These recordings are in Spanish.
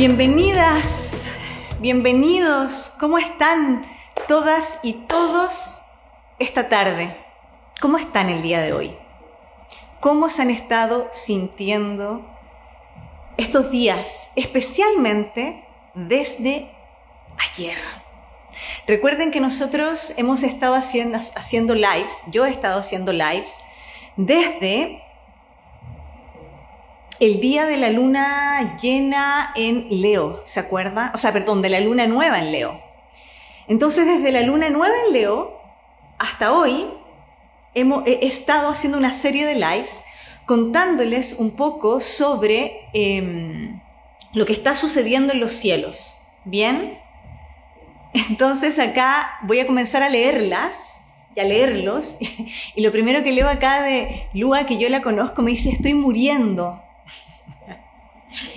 Bienvenidas, bienvenidos, ¿cómo están todas y todos esta tarde? ¿Cómo están el día de hoy? ¿Cómo se han estado sintiendo estos días, especialmente desde ayer? Recuerden que nosotros hemos estado haciendo, haciendo lives, yo he estado haciendo lives desde el día de la luna llena en Leo, ¿se acuerda? O sea, perdón, de la luna nueva en Leo. Entonces, desde la luna nueva en Leo hasta hoy, hemos, he estado haciendo una serie de lives contándoles un poco sobre em, lo que está sucediendo en los cielos. ¿Bien? Entonces acá voy a comenzar a leerlas y a leerlos. Y lo primero que leo acá de Lua, que yo la conozco, me dice, estoy muriendo.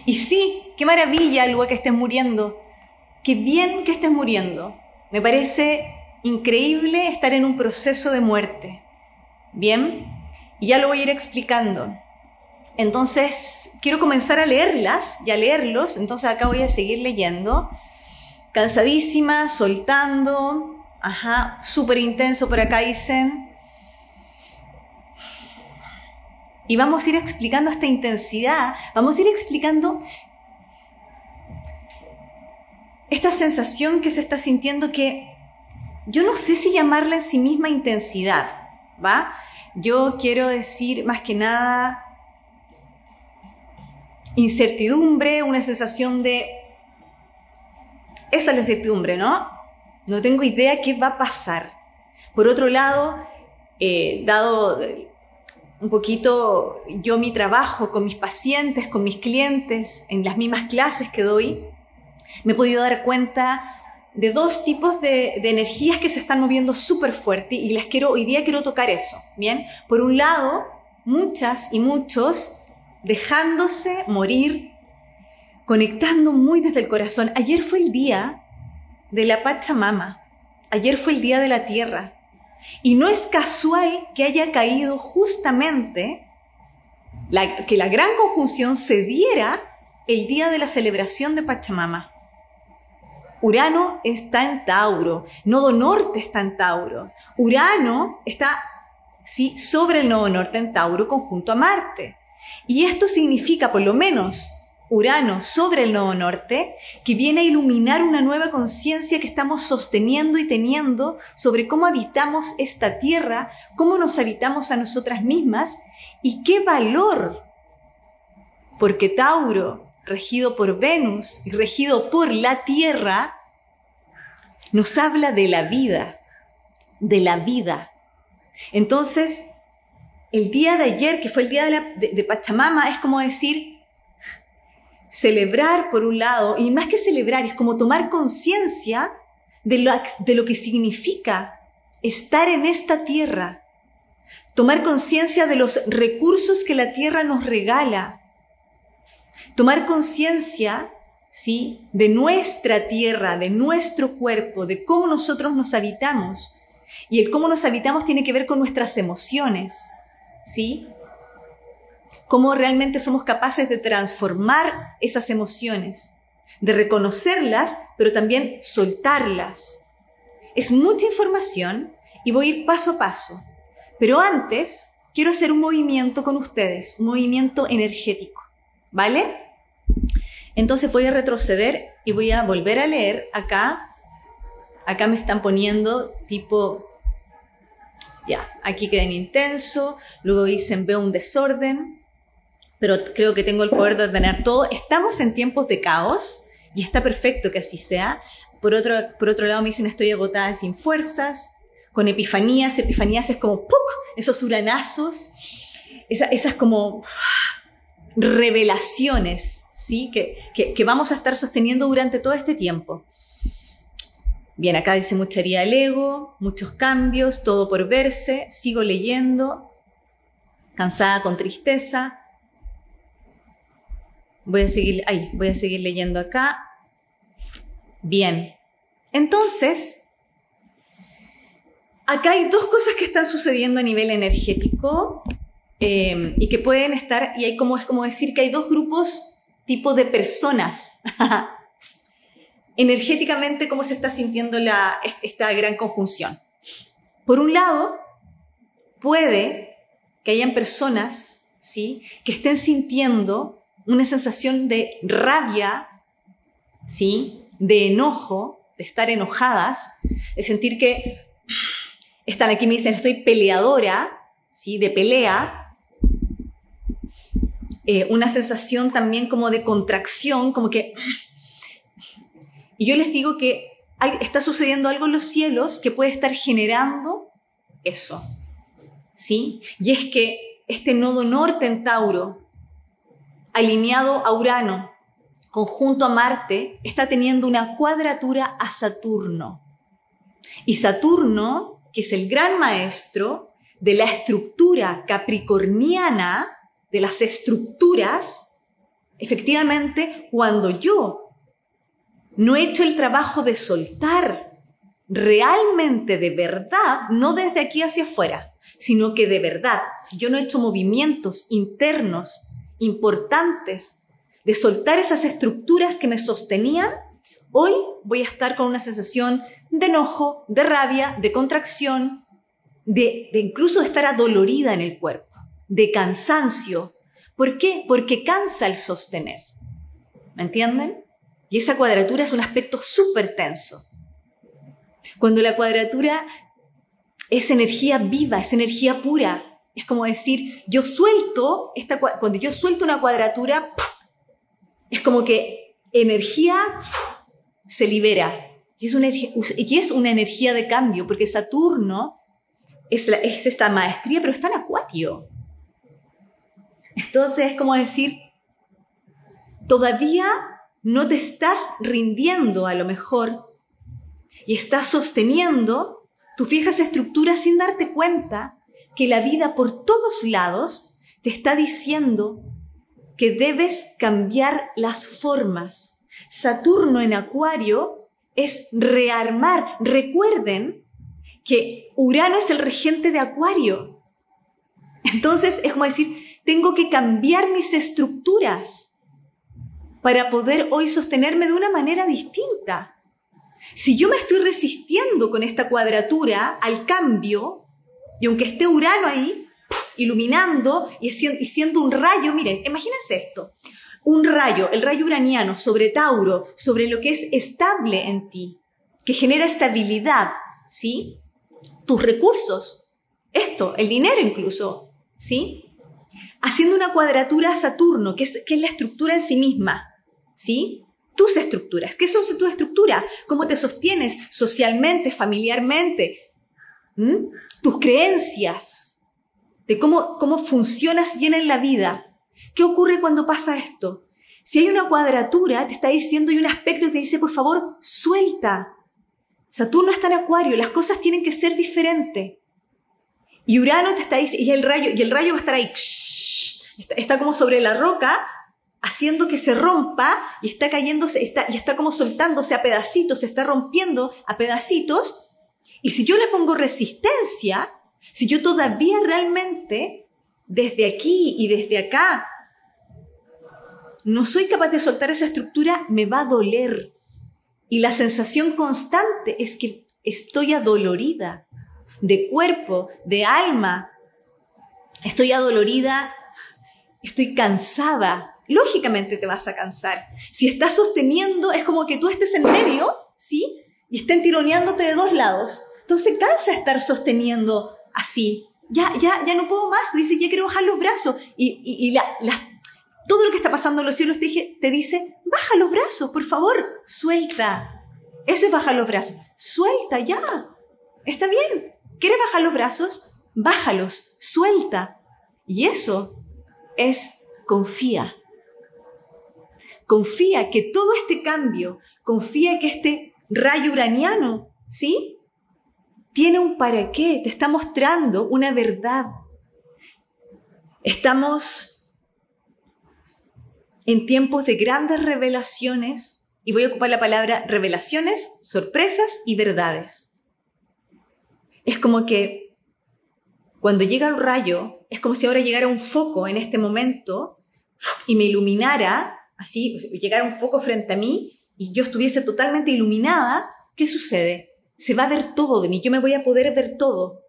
Y sí, qué maravilla, Lua, que estés muriendo. Qué bien que estés muriendo. Me parece increíble estar en un proceso de muerte. Bien, y ya lo voy a ir explicando. Entonces, quiero comenzar a leerlas y a leerlos. Entonces, acá voy a seguir leyendo. Cansadísima, soltando. Ajá, súper intenso por acá dicen. Y vamos a ir explicando esta intensidad, vamos a ir explicando esta sensación que se está sintiendo que yo no sé si llamarla en sí misma intensidad, ¿va? Yo quiero decir más que nada incertidumbre, una sensación de... Esa es la incertidumbre, ¿no? No tengo idea qué va a pasar. Por otro lado, eh, dado un poquito yo mi trabajo con mis pacientes, con mis clientes, en las mismas clases que doy, me he podido dar cuenta de dos tipos de, energías que se están moviendo súper fuerte y las quiero, hoy día quiero tocar eso, ¿bien? Por un lado, muchas y muchos dejándose morir, conectando muy desde el corazón. Ayer fue el día de la Pachamama, ayer fue el día de la tierra, y no es casual que haya caído justamente que la gran conjunción se diera el día de la celebración de Pachamama. Urano está en Tauro, Nodo Norte está en Tauro. Urano está sí, sobre el Nodo Norte en Tauro conjunto a Marte. Y esto significa, por lo menos Urano sobre el nodo norte, que viene a iluminar una nueva conciencia que estamos sosteniendo y teniendo sobre cómo habitamos esta tierra, cómo nos habitamos a nosotras mismas y qué valor. Porque Tauro, regido por Venus y regido por la tierra, nos habla de la vida, de la vida. Entonces, el día de ayer, que fue el día de, de Pachamama, es como decir, celebrar por un lado, y más que celebrar, es como tomar conciencia de lo, de lo que significa estar en esta tierra, tomar conciencia de los recursos que la tierra nos regala, tomar conciencia, ¿sí?, de nuestra tierra, de nuestro cuerpo, de cómo nosotros nos habitamos. Y el cómo nos habitamos tiene que ver con nuestras emociones, ¿sí? Cómo realmente somos capaces de transformar esas emociones, de reconocerlas, pero también soltarlas. Es mucha información y voy a ir paso a paso. Pero antes, quiero hacer un movimiento con ustedes, un movimiento energético, ¿vale? Entonces voy a retroceder y voy a volver a leer acá. Acá me están poniendo tipo, ya, aquí queden intenso, luego dicen veo un desorden, pero creo que tengo el poder de ordenar todo. Estamos en tiempos de caos y está perfecto que así sea. Por otro, por otro lado me dicen estoy agotada sin fuerzas, con epifanías. Epifanías es como ¡puc! esos uranazos, esas como revelaciones ¿sí? Que, que, que, vamos a estar sosteniendo durante todo este tiempo. Bien, acá dice mucha herida del ego, muchos cambios, todo por verse, sigo leyendo, cansada con tristeza, Voy a seguir, voy a seguir leyendo acá. Bien. Entonces, acá hay dos cosas que están sucediendo a nivel energético eh, y que pueden estar, y hay como, es como decir que hay dos grupos tipos de personas. Energéticamente, ¿cómo se está sintiendo la, esta gran conjunción? Por un lado, puede que hayan personas ¿sí? que estén sintiendo una sensación de rabia, ¿sí? de enojo, de estar enojadas, de sentir que están aquí me dicen estoy peleadora, ¿sí? de pelea, eh, una sensación también como de contracción, como que... Y yo les digo que está sucediendo algo en los cielos que puede estar generando eso, ¿sí? Y es que este nodo norte en Tauro, alineado a Urano, conjunto a Marte, está teniendo una cuadratura a Saturno. Y Saturno, que es el gran maestro de la estructura capricorniana, de las estructuras, efectivamente, cuando yo no he hecho el trabajo de soltar realmente de verdad, no desde aquí hacia afuera, sino que de verdad, si yo no he hecho movimientos internos importantes de soltar esas estructuras que me sostenían, hoy voy a estar con una sensación de enojo, de rabia, de contracción, de, incluso estar adolorida en el cuerpo de cansancio. ¿Por qué? Porque cansa el sostener. ¿Me entienden? Y esa cuadratura es un aspecto súper tenso. Cuando la cuadratura es energía viva, es energía pura, es como decir, yo suelto, esta, cuando yo suelto una cuadratura, es como que energía se libera. Y es, una, energía de cambio, porque Saturno es, es esta maestría, pero está en acuario. Entonces es como decir, todavía no te estás rindiendo a lo mejor y estás sosteniendo tus viejas estructuras sin darte cuenta que la vida por todos lados te está diciendo que debes cambiar las formas. Saturno en Acuario es rearmar. Recuerden que Urano es el regente de Acuario. Entonces es como decir, tengo que cambiar mis estructuras para poder hoy sostenerme de una manera distinta. Si yo me estoy resistiendo con esta cuadratura al cambio, y aunque esté Urano ahí, iluminando y siendo un rayo, miren, imagínense esto, un rayo, el rayo uraniano sobre Tauro, sobre lo que es estable en ti, que genera estabilidad, ¿sí? Tus recursos, esto, el dinero incluso, ¿sí? haciendo una cuadratura a Saturno, que es, la estructura en sí misma, ¿sí? Tus estructuras. ¿Qué son tus estructuras? ¿Cómo te sostienes socialmente, familiarmente? ¿Mm? Tus creencias, de cómo, cómo funcionas bien en la vida. ¿Qué ocurre cuando pasa esto? Si hay una cuadratura, te está diciendo, y un aspecto te dice, por favor, suelta. Saturno está en Acuario, las cosas tienen que ser diferentes. Y Urano te está diciendo, y el rayo, y el rayo va a estar ahí, está, como sobre la roca, haciendo que se rompa y está cayéndose, está, y está como soltándose a pedacitos, se está rompiendo a pedacitos. Y si yo le pongo resistencia, si yo todavía realmente, desde aquí y desde acá, no soy capaz de soltar esa estructura, me va a doler. Y la sensación constante es que estoy adolorida de cuerpo, de alma. Estoy adolorida, estoy cansada. Lógicamente te vas a cansar. Si estás sosteniendo, es como que tú estés en medio, ¿sí? Y estén tironeándote de dos lados. Entonces cansa estar sosteniendo así. Ya, ya, ya no puedo más. Tú dices, ya quiero bajar los brazos. Y, y, la, todo lo que está pasando en los cielos te, te dice, baja los brazos, por favor, suelta. Eso es bajar los brazos. Suelta ya. Está bien. ¿Quieres bajar los brazos? Bájalos, suelta. Y eso es confía. Confía que todo este cambio, confía que este rayo uraniano, ¿sí? Tiene un para qué, te está mostrando una verdad. Estamos en tiempos de grandes revelaciones, y voy a ocupar la palabra revelaciones, sorpresas y verdades. Es como que cuando llega el rayo, es como si ahora llegara un foco en este momento y me iluminara así, llegara un foco frente a mí y yo estuviese totalmente iluminada, ¿qué sucede? Se va a ver todo de mí, yo me voy a poder ver todo.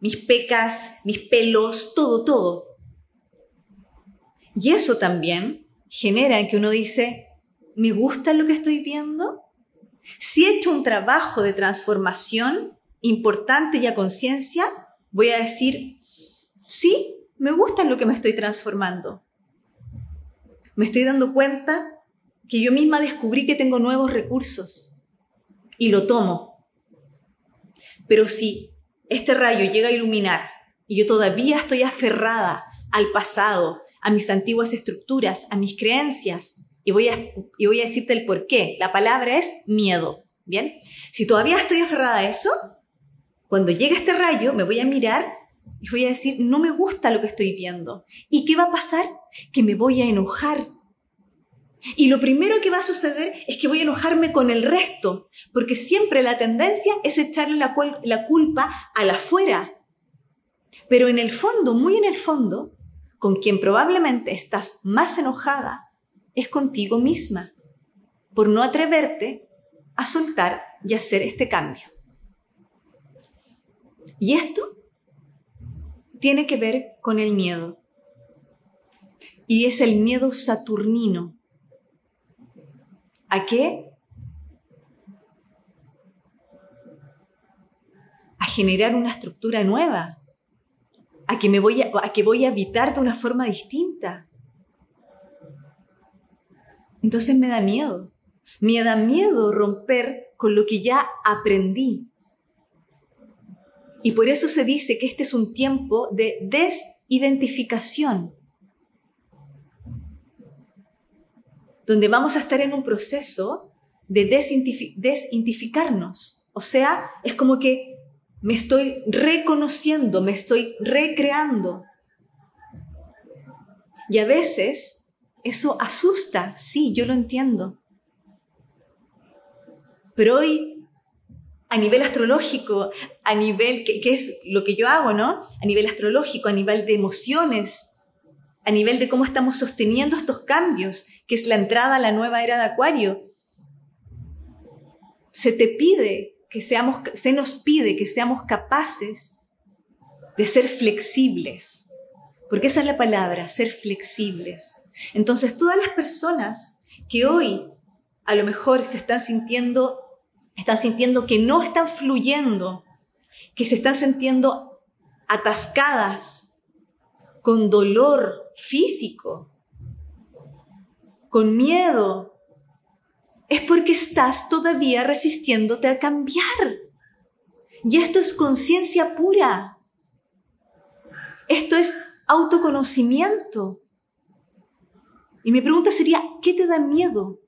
Mis pecas, mis pelos, todo, todo. Y eso también genera que uno dice, ¿me gusta lo que estoy viendo? Si he hecho un trabajo de transformación importante y a conciencia, voy a decir, sí, me gusta lo que me estoy transformando. Me estoy dando cuenta que yo misma descubrí que tengo nuevos recursos y lo tomo. Pero si este rayo llega a iluminar y yo todavía estoy aferrada al pasado, a mis antiguas estructuras, a mis creencias, y voy a, y voy a decirte el por qué. La palabra es miedo. ¿Bien? Si todavía estoy aferrada a eso, cuando llegue este rayo, me voy a mirar y voy a decir, no me gusta lo que estoy viendo. ¿Y qué va a pasar? Que me voy a enojar. Y lo primero que va a suceder es que voy a enojarme con el resto, porque siempre la tendencia es echarle la, la culpa a la afuera. Pero en el fondo, muy en el fondo, con quien probablemente estás más enojada es contigo misma, por no atreverte a soltar y hacer este cambio. Y esto tiene que ver con el miedo. Y es el miedo saturnino. ¿A qué? A generar una estructura nueva. A que, me voy a, a que voy a habitar de una forma distinta. Entonces me da miedo. Me da miedo romper con lo que ya aprendí. Y por eso se dice que este es un tiempo de desidentificación, donde vamos a estar en un proceso de desidentificarnos. O sea, es como que me estoy reconociendo, me estoy recreando. Y a veces eso asusta, sí, yo lo entiendo. Pero hoy a nivel astrológico, a nivel, que, es lo que yo hago, ¿no? A nivel astrológico, a nivel de emociones, a nivel de cómo estamos sosteniendo estos cambios, que es la entrada a la nueva era de Acuario. Se te pide que seamos, se nos pide que seamos capaces de ser flexibles, porque esa es la palabra, ser flexibles. Entonces, todas las personas que hoy a lo mejor se están sintiendo están sintiendo que no están fluyendo, que se están sintiendo atascadas, con dolor físico, con miedo, es porque estás todavía resistiéndote a cambiar. Y esto es conciencia pura. Esto es autoconocimiento. Y mi pregunta sería, ¿qué te da miedo?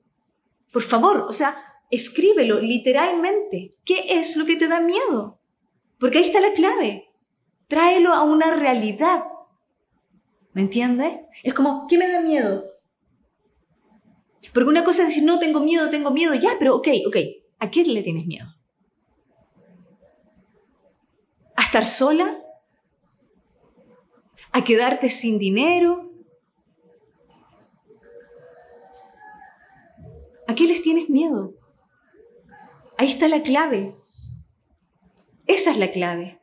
Por favor, o sea, escríbelo literalmente. ¿Qué es lo que te da miedo? Porque ahí está la clave. Tráelo a una realidad. ¿Me entiendes? Es como, ¿qué me da miedo? Porque una cosa es decir, no, tengo miedo, tengo miedo, ya, pero ok, ok, ¿a qué le tienes miedo? ¿A estar sola? ¿A quedarte sin dinero? ¿A qué les tienes miedo? Ahí está la clave. Esa es la clave.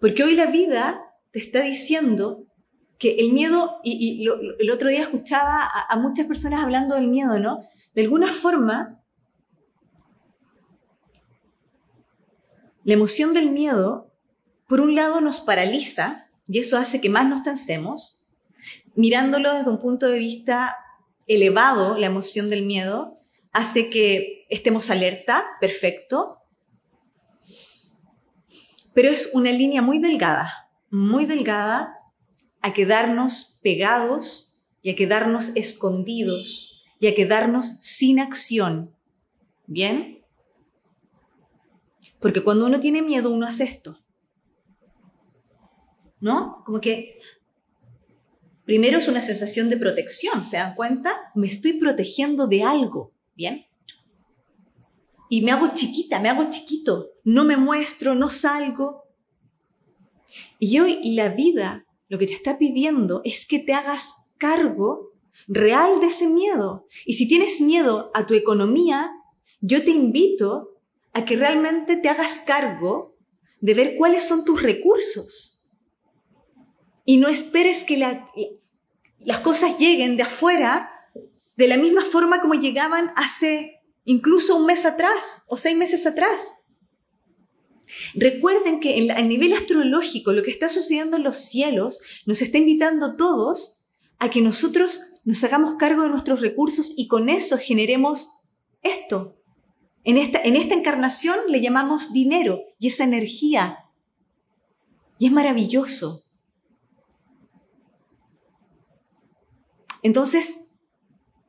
Porque hoy la vida te está diciendo que el miedo, y, el otro día escuchaba a, a muchas personas hablando del miedo, ¿no? De alguna forma, la emoción del miedo, por un lado, nos paraliza y eso hace que más nos tensemos. Mirándolo desde un punto de vista elevado, la emoción del miedo, hace que estemos alerta, perfecto, pero es una línea muy delgada, muy delgada a quedarnos pegados y a quedarnos escondidos y a quedarnos sin acción. ¿Bien? Porque cuando uno tiene miedo, uno hace esto. ¿No? Como que primero es una sensación de protección, ¿se dan cuenta? Me estoy protegiendo de algo. ¿Bien? Y me hago chiquita, me hago chiquito, no me muestro, no salgo. Y hoy la vida lo que te está pidiendo es que te hagas cargo real de ese miedo. Y si tienes miedo a tu economía, yo te invito a que realmente te hagas cargo de ver cuáles son tus recursos. Y no esperes que las cosas lleguen de afuera de la misma forma como llegaban hace incluso un mes atrás o seis meses atrás. Recuerden que a nivel astrológico lo que está sucediendo en los cielos nos está invitando a todos a que nosotros nos hagamos cargo de nuestros recursos y con eso generemos esto. En en esta encarnación le llamamos dinero y esa energía. Y es maravilloso. Entonces,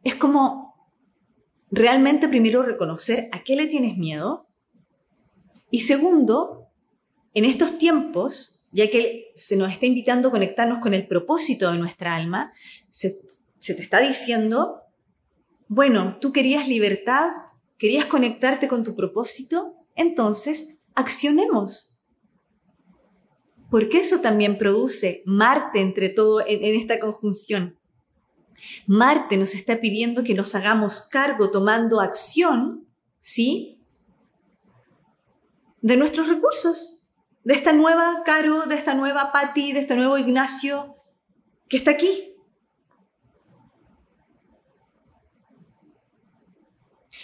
es como realmente primero reconocer a qué le tienes miedo y segundo, en estos tiempos, ya que se nos está invitando a conectarnos con el propósito de nuestra alma, se, te está diciendo, bueno, tú querías libertad, querías conectarte con tu propósito, entonces accionemos. Porque eso también produce Marte entre todo en esta conjunción. Marte nos está pidiendo que nos hagamos cargo tomando acción, ¿sí? De nuestros recursos, de esta nueva Caro, de esta nueva Patti, de este nuevo Ignacio que está aquí.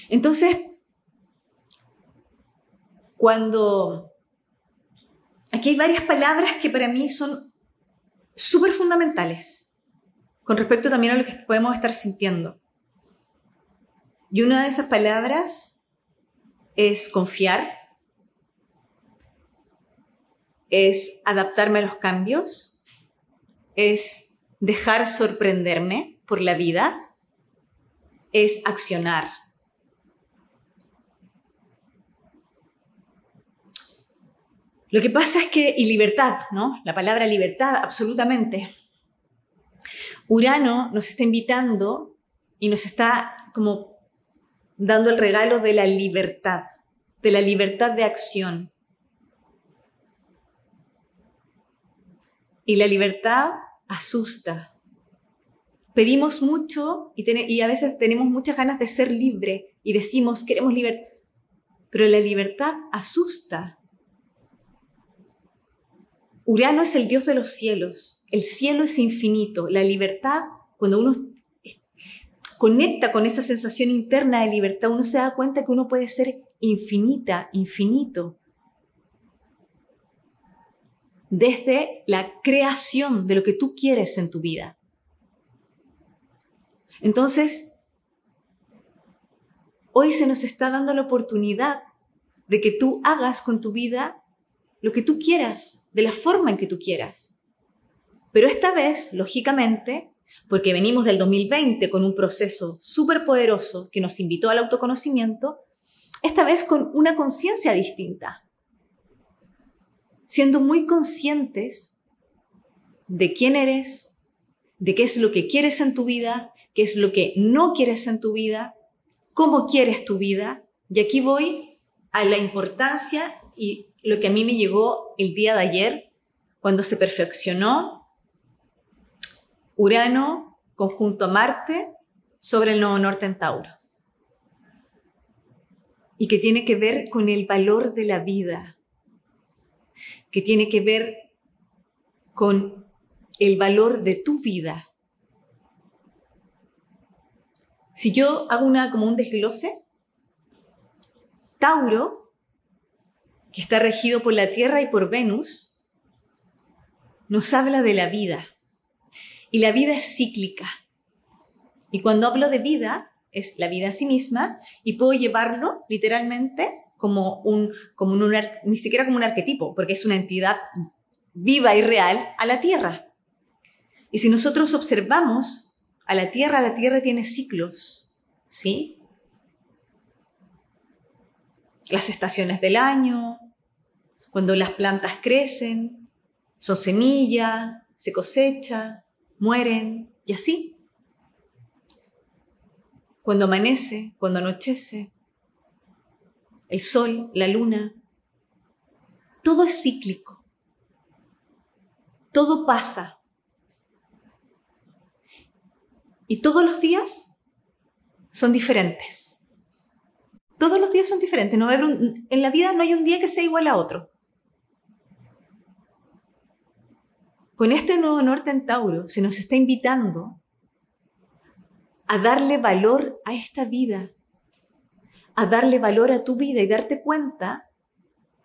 Entonces, cuando aquí hay varias palabras que para mí son súper fundamentales con respecto también a lo que podemos estar sintiendo. Y una de esas palabras es confiar, es adaptarme a los cambios, es dejar sorprenderme por la vida, es accionar. Lo que pasa es que, y libertad, ¿no? La palabra libertad, absolutamente. Urano nos está invitando y nos está como dando el regalo de la libertad, de la libertad de acción. Y la libertad asusta. Pedimos mucho y, a veces tenemos muchas ganas de ser libre y decimos, queremos libertad. Pero la libertad asusta. Urano es el dios de los cielos. El cielo es infinito. La libertad, cuando uno conecta con esa sensación interna de libertad, uno se da cuenta que uno puede ser infinita, infinito desde la creación de lo que tú quieres en tu vida. Entonces, hoy se nos está dando la oportunidad de que tú hagas con tu vida lo que tú quieras, de la forma en que tú quieras. Pero esta vez, lógicamente, porque venimos del 2020 con un proceso súper poderoso que nos invitó al autoconocimiento, esta vez con una conciencia distinta siendo muy conscientes de quién eres, de qué es lo que quieres en tu vida, qué es lo que no quieres en tu vida, cómo quieres tu vida. Y aquí voy a la importancia y lo que a mí me llegó el día de ayer, cuando se perfeccionó Urano conjunto a Marte sobre el Nuevo Norte en Tauro. Y que tiene que ver con el valor de la vida, que tiene que ver con el valor de tu vida. Si yo hago una, como un desglose, Tauro, que está regido por la Tierra y por Venus, nos habla de la vida. Y la vida es cíclica. Y cuando hablo de vida, es la vida en sí misma, y puedo llevarlo literalmente como un, como un, ni siquiera como un arquetipo, porque es una entidad viva y real a la Tierra. Y si nosotros observamos a la Tierra, la Tierra tiene ciclos, ¿sí? Las estaciones del año, cuando las plantas crecen, son semilla, se cosecha, mueren y así. Cuando amanece, cuando anochece, el sol, la luna. Todo es cíclico. Todo pasa. Y todos los días son diferentes. Todos los días son diferentes. No en la vida no hay un día que sea igual a otro. Con este nuevo norte en Tauro se nos está invitando a darle valor a esta vida, a darle valor a tu vida y darte cuenta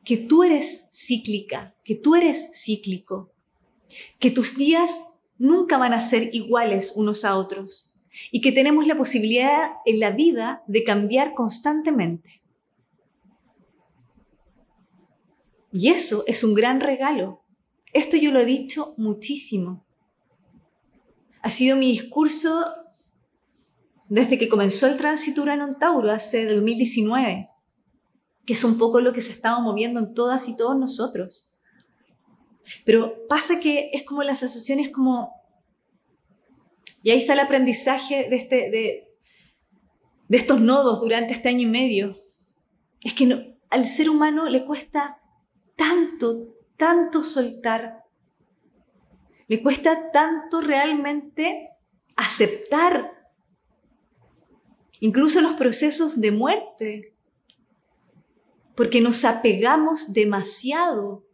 que tú eres cíclica, que tú eres cíclico, que tus días nunca van a ser iguales unos a otros y que tenemos la posibilidad en la vida de cambiar constantemente. Y eso es un gran regalo. Esto yo lo he dicho muchísimo. Ha sido mi discurso desde que comenzó el tránsito Urano Tauro hace 2019, que es un poco lo que se estaba moviendo en todas y todos nosotros. Pero pasa que es como la sensación es como... Y ahí está el aprendizaje de, este, de, de estos nodos durante este año y medio. Es que al ser humano le cuesta tanto, tanto soltar. Le cuesta tanto realmente aceptar incluso los procesos de muerte, porque nos apegamos demasiado,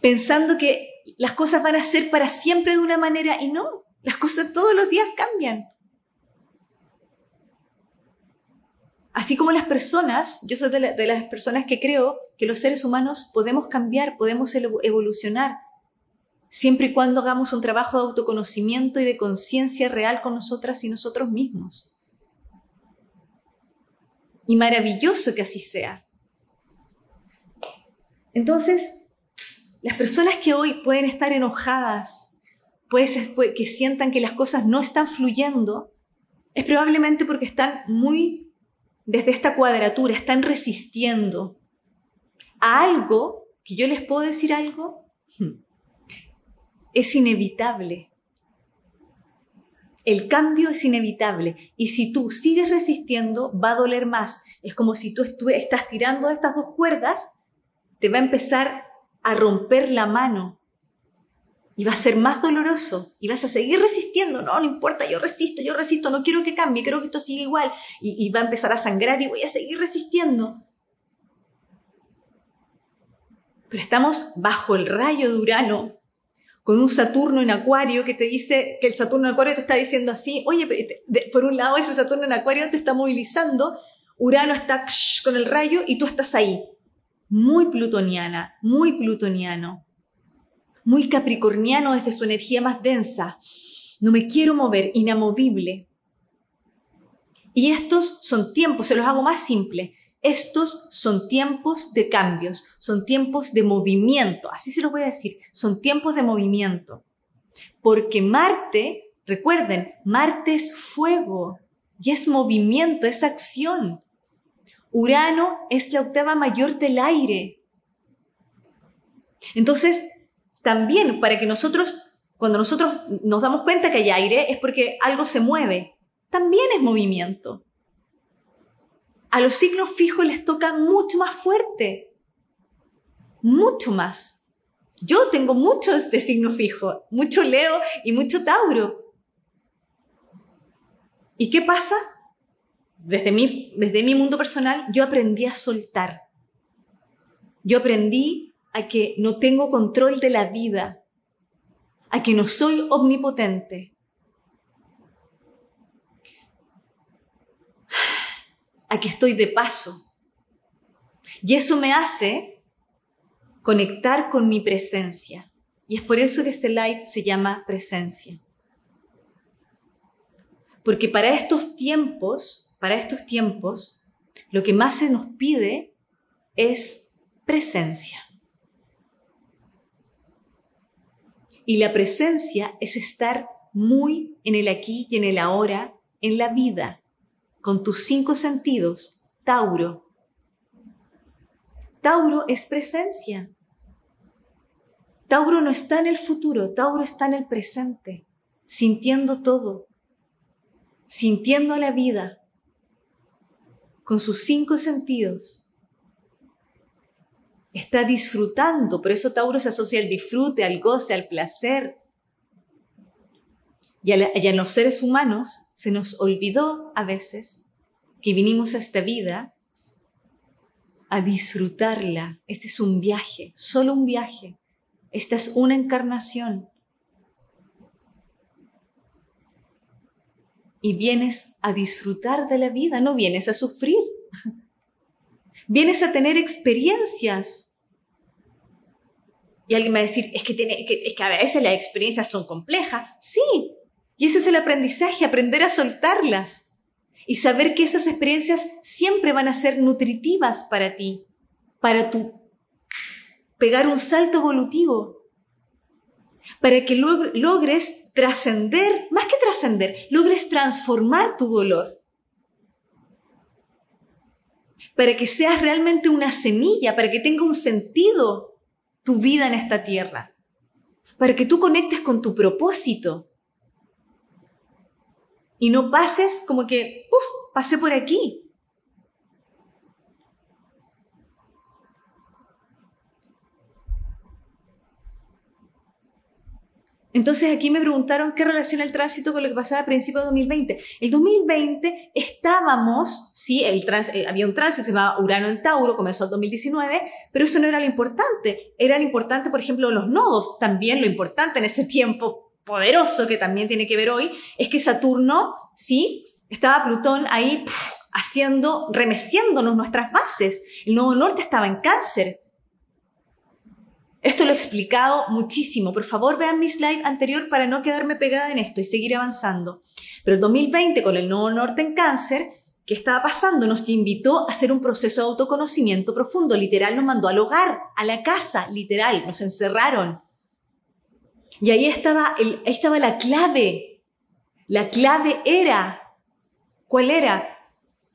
pensando que las cosas van a ser para siempre de una manera y no, las cosas todos los días cambian. Así como las personas, yo soy de, de, las personas que creo que los seres humanos podemos cambiar, podemos evolucionar, siempre y cuando hagamos un trabajo de autoconocimiento y de conciencia real con nosotras y nosotros mismos. Y maravilloso que así sea. Entonces, las personas que hoy pueden estar enojadas, pues, que sientan que las cosas no están fluyendo, es probablemente porque están muy desde esta cuadratura, están resistiendo a algo que yo les puedo decir algo. Hmm es inevitable. El cambio es inevitable y si tú sigues resistiendo va a doler más. Es como si tú estás tirando estas dos cuerdas, te va a empezar a romper la mano y va a ser más doloroso y vas a seguir resistiendo. No, no importa, yo resisto, yo resisto, no quiero que cambie, quiero que esto siga igual y va a empezar a sangrar y voy a seguir resistiendo. Pero estamos bajo el rayo de Urano con un Saturno en Acuario que te dice que el Saturno en Acuario te está diciendo así, oye, por un lado ese Saturno en Acuario te está movilizando, Urano está con el rayo y tú estás ahí. Muy plutoniana, muy plutoniano, muy capricorniano desde su energía más densa. No me quiero mover, inamovible. Y estos son tiempos, se los hago más simple. Estos son tiempos de cambios, son tiempos de movimiento, así se los voy a decir, son tiempos de movimiento. Porque Marte, recuerden, Marte es fuego y es movimiento, es acción. Urano es la octava mayor del aire. Entonces, también para que nosotros, cuando nosotros nos damos cuenta que hay aire, es porque algo se mueve. También es movimiento a los signos fijos les toca mucho más fuerte, mucho más. Yo tengo muchos de signo fijo, mucho Leo y mucho Tauro. ¿Y qué pasa? Desde mi, desde mi mundo personal, yo aprendí a soltar. Yo aprendí a que no tengo control de la vida, a que no soy omnipotente, Aquí estoy de paso. Y eso me hace conectar con mi presencia. Y es por eso que este light se llama presencia. Porque para estos tiempos, para estos tiempos, lo que más se nos pide es presencia. Y la presencia es estar muy en el aquí y en el ahora, en la vida, con tus cinco sentidos, Tauro. Tauro es presencia. Tauro no está en el futuro, Tauro está en el presente, sintiendo todo, sintiendo la vida, con sus cinco sentidos. Está disfrutando, por eso Tauro se asocia al disfrute, al goce, al placer. Y a, los seres humanos se nos olvidó a veces que vinimos a esta vida a disfrutarla. Este es un viaje, solo un viaje. Esta es una encarnación. Y vienes a disfrutar de la vida, no vienes a sufrir. Vienes a tener experiencias. Y alguien va a decir, es que, tiene, es que a veces las experiencias son complejas. Sí, y ese es el aprendizaje, aprender a soltarlas y saber que esas experiencias siempre van a ser nutritivas para ti, para tu pegar un salto evolutivo, para que logres trascender, más que trascender, logres transformar tu dolor, para que seas realmente una semilla, para que tenga un sentido tu vida en esta tierra, para que tú conectes con tu propósito y no pases como que, uff, pasé por aquí. Entonces aquí me preguntaron qué relaciona el tránsito con lo que pasaba a principios de 2020. El 2020 estábamos, sí, el eh, había un tránsito se llamaba Urano en Tauro, comenzó el 2019, pero eso no era lo importante. Era lo importante, por ejemplo, los nodos. También lo importante en ese tiempo poderoso que también tiene que ver hoy, es que Saturno, ¿sí? Estaba Plutón ahí haciendo, remeciéndonos nuestras bases. El nodo norte estaba en cáncer. Esto lo he explicado muchísimo. Por favor, vean mi slide anterior para no quedarme pegada en esto y seguir avanzando. Pero el 2020, con el nodo norte en cáncer, ¿qué estaba pasando? Nos invitó a hacer un proceso de autoconocimiento profundo. Literal, nos mandó al hogar, a la casa, literal. Nos encerraron y ahí estaba, ahí estaba la clave. La clave era, ¿cuál era?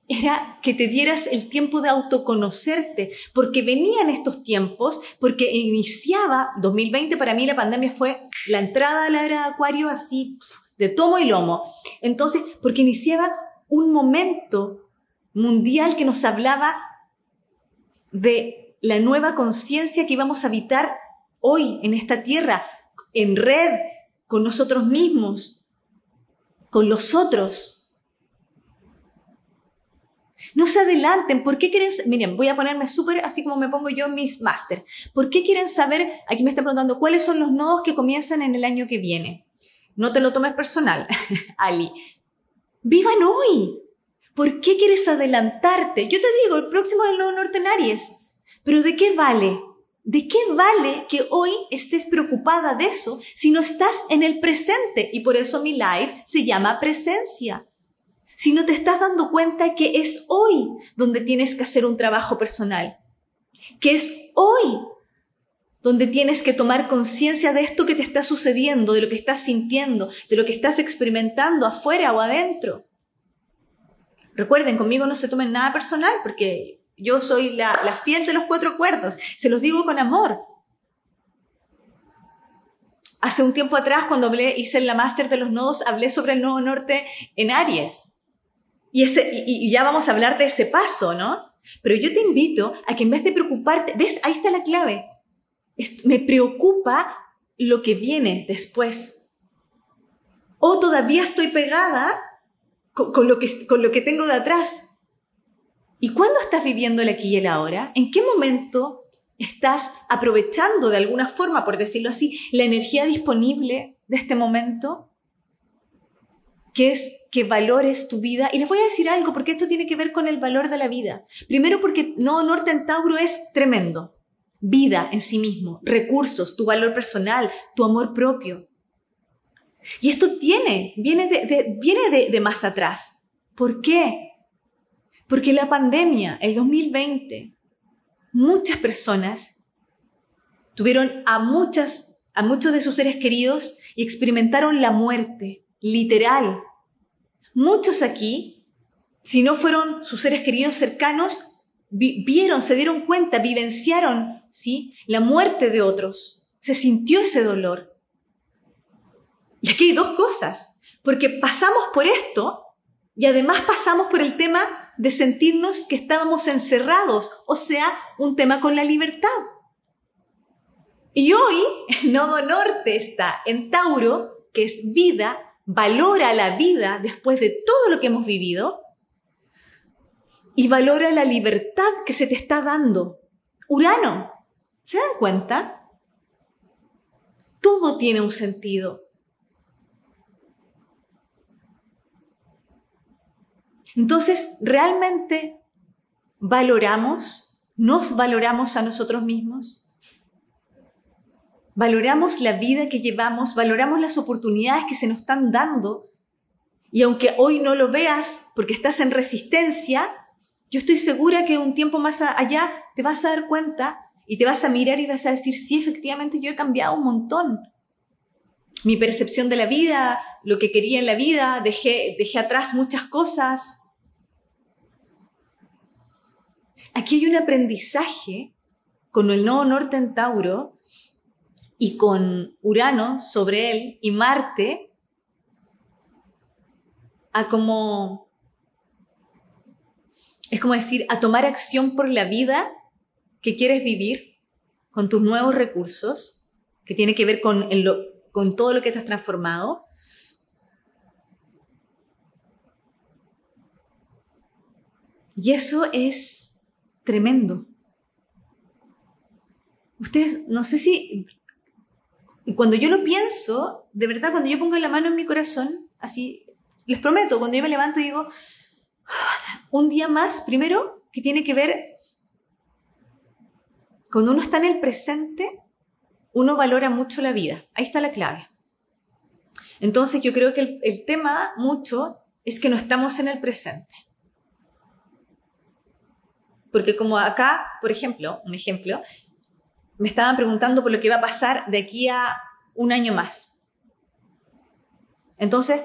Era que te dieras el tiempo de autoconocerte, porque venían estos tiempos, porque iniciaba, 2020 para mí la pandemia fue la entrada a la era de Acuario así, de tomo y lomo. Entonces, porque iniciaba un momento mundial que nos hablaba de la nueva conciencia que íbamos a habitar hoy en esta tierra, en red con nosotros mismos, con los otros. No se adelanten. ¿Por qué quieren? Miren, voy a ponerme súper así como me pongo yo mis máster. ¿Por qué quieren saber? Aquí me está preguntando cuáles son los nodos que comienzan en el año que viene. No te lo tomes personal, Ali. Vivan hoy. ¿Por qué quieres adelantarte? Yo te digo, el próximo es el nodo norte en Aries. Pero ¿de qué vale? ¿De qué vale que hoy estés preocupada de eso si no estás en el presente? Y por eso mi live se llama presencia. Si no te estás dando cuenta que es hoy donde tienes que hacer un trabajo personal, que es hoy donde tienes que tomar conciencia de esto que te está sucediendo, de lo que estás sintiendo, de lo que estás experimentando afuera o adentro. Recuerden, conmigo no se tomen nada personal porque yo soy la, fiel de los cuatro cuartos. Se los digo con amor. Hace un tiempo atrás, cuando hablé, hice la máster de los nodos, hablé sobre el nodo norte en Aries. Y, ya vamos a hablar de ese paso, ¿no? Pero yo te invito a que en vez de preocuparte, ¿ves? Ahí está la clave. me preocupa lo que viene después. O todavía estoy pegada con lo que tengo de atrás. ¿Y cuándo estás viviendo el aquí y el ahora? ¿En qué momento estás aprovechando de alguna forma, por decirlo así, la energía disponible de este momento? que es que valores tu vida. Y les voy a decir algo, porque esto tiene que ver con el valor de la vida. Primero porque no en Tauro es tremendo. Vida en sí mismo, recursos, tu valor personal, tu amor propio. Y esto tiene, viene de, viene de más atrás. ¿Por qué? Porque la pandemia, el 2020, muchas personas tuvieron a muchas, a muchos de sus seres queridos y experimentaron la muerte, literal. Muchos aquí, si no fueron sus seres queridos cercanos, vieron, se dieron cuenta, vivenciaron, ¿sí? La muerte de otros. Se sintió ese dolor. Y aquí hay dos cosas, porque pasamos por esto y además pasamos por el tema de sentirnos que estábamos encerrados, o sea, un tema con la libertad. Y hoy el nodo norte está en Tauro, que es vida, valora la vida después de todo lo que hemos vivido y valora la libertad que se te está dando. Urano, ¿se dan cuenta? Todo tiene un sentido. Entonces, ¿realmente valoramos, nos valoramos a nosotros mismos? valoramos la vida que llevamos, valoramos las oportunidades que se nos están dando. Y aunque hoy no lo veas porque estás en resistencia, yo estoy segura que un tiempo más allá te vas a dar cuenta y te vas a mirar y vas a decir, sí, efectivamente yo he cambiado un montón. Mi percepción de la vida, lo que quería en la vida, dejé, dejé atrás muchas cosas. Aquí hay un aprendizaje con el nuevo norte en Tauro y con Urano sobre él y Marte a como es como decir a tomar acción por la vida que quieres vivir con tus nuevos recursos que tiene que ver con, con todo lo que estás transformado. Y eso es tremendo ustedes no sé si cuando yo lo pienso, de verdad, cuando yo pongo la mano en mi corazón, así, les prometo, cuando yo me levanto y digo, ah, un día más, primero, que tiene que ver, cuando uno está en el presente, uno valora mucho la vida. Ahí está la clave. Entonces yo creo que el, el tema mucho es que no estamos en el presente. Porque como acá, por ejemplo, un ejemplo, me estaban preguntando por lo que va a pasar de aquí a un año más. Entonces,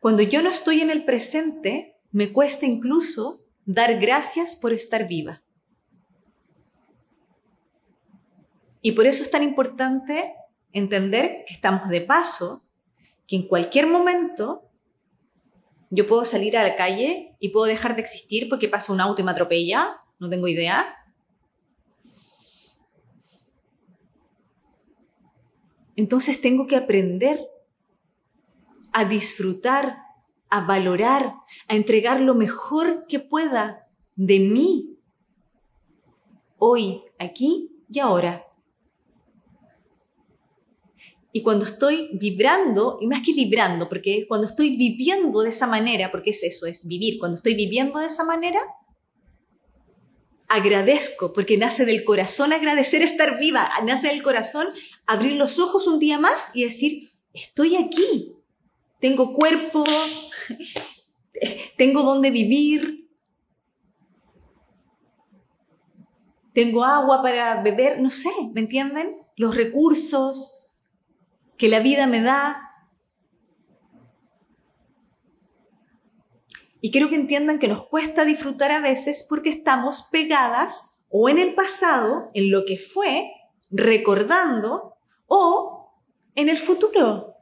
cuando yo no estoy en el presente, me cuesta incluso dar gracias por estar viva. Y por eso es tan importante entender que estamos de paso, que en cualquier momento yo puedo salir a la calle y puedo dejar de existir porque pasa un auto y me atropella, no tengo idea, Entonces tengo que aprender a disfrutar, a valorar, a entregar lo mejor que pueda de mí, hoy, aquí y ahora. Y cuando estoy vibrando, y más que vibrando, porque cuando estoy viviendo de esa manera, porque es eso, es vivir, cuando estoy viviendo de esa manera, agradezco, porque nace del corazón agradecer estar viva, nace del corazón abrir los ojos un día más y decir, estoy aquí, tengo cuerpo, tengo donde vivir, tengo agua para beber, no sé, ¿me entienden? Los recursos que la vida me da. Y quiero que entiendan que nos cuesta disfrutar a veces porque estamos pegadas o en el pasado, en lo que fue, recordando o en el futuro.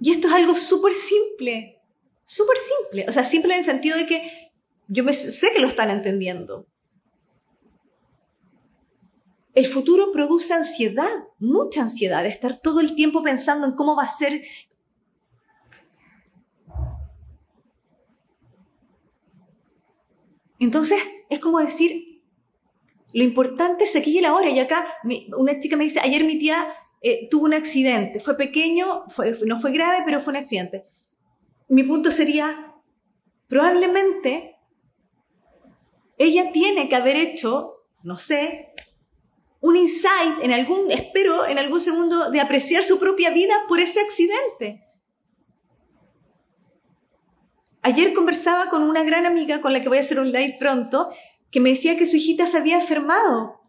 Y esto es algo súper simple, súper simple. O sea, simple en el sentido de que yo sé que lo están entendiendo. El futuro produce ansiedad, mucha ansiedad, estar todo el tiempo pensando en cómo va a ser. Entonces, es como decir, lo importante es aquí y ahora. Y acá una chica me dice, ayer mi tía eh, tuvo un accidente. Fue pequeño, no fue grave, pero fue un accidente. Mi punto sería, probablemente ella tiene que haber hecho, no sé, un insight en algún, espero, en algún segundo de apreciar su propia vida por ese accidente. Ayer conversaba con una gran amiga con la que voy a hacer un live pronto que me decía que su hijita se había enfermado.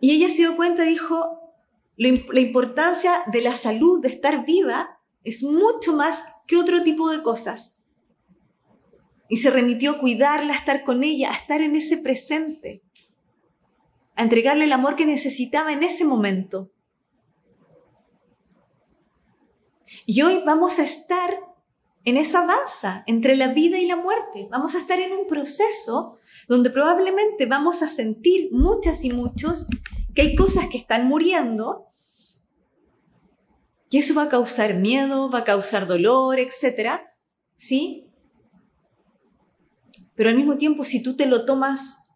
Y ella se dio cuenta dijo, la importancia de la salud, de estar viva, es mucho más que otro tipo de cosas. Y se remitió a cuidarla, a estar con ella, a estar en ese presente, a entregarle el amor que necesitaba en ese momento. Y hoy vamos a estar en esa danza entre la vida y la muerte. Vamos a estar en un proceso donde probablemente vamos a sentir muchas y muchos que hay cosas que están muriendo Y eso va a causar miedo, va a causar dolor, etc. ¿Sí? Pero al mismo tiempo, si tú te lo tomas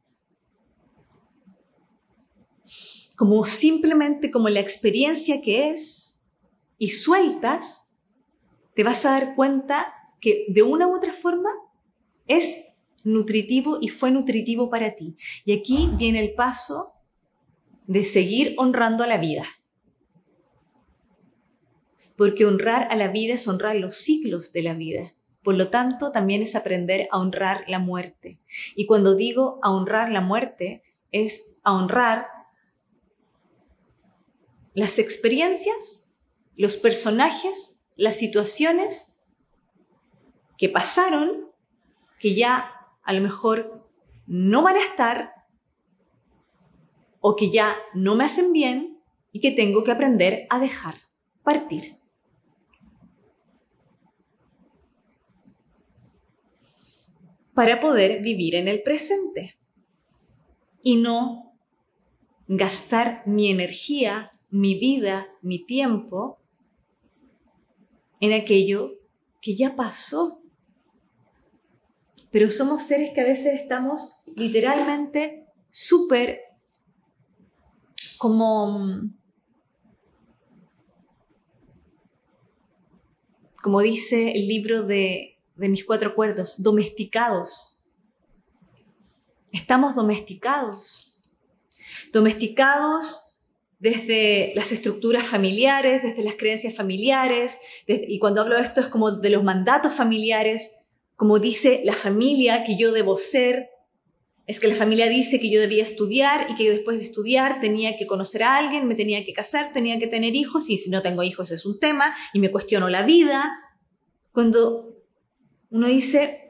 como simplemente como la experiencia que es y sueltas, te vas a dar cuenta que de una u otra forma es nutritivo y fue nutritivo para ti. Y aquí viene el paso de seguir honrando a la vida. Porque honrar a la vida es honrar los ciclos de la vida. Por lo tanto, también es aprender a honrar la muerte. Y cuando digo a honrar la muerte, es a honrar las experiencias, los personajes, las situaciones que pasaron, que ya a lo mejor no van a estar o que ya no me hacen bien y que tengo que aprender a dejar partir. Para poder vivir en el presente y no gastar mi energía, mi vida, mi tiempo en aquello que ya pasó pero somos seres que a veces estamos literalmente súper como, como dice el libro de, de mis cuatro acuerdos, domesticados. Estamos domesticados. Domesticados desde las estructuras familiares, desde las creencias familiares, y cuando hablo de esto es como de los mandatos familiares, como dice la familia que yo debo ser, es que la familia dice que yo debía estudiar y que después de estudiar tenía que conocer a alguien, me tenía que casar, tenía que tener hijos y si no tengo hijos es un tema y me cuestiono la vida. Cuando uno dice,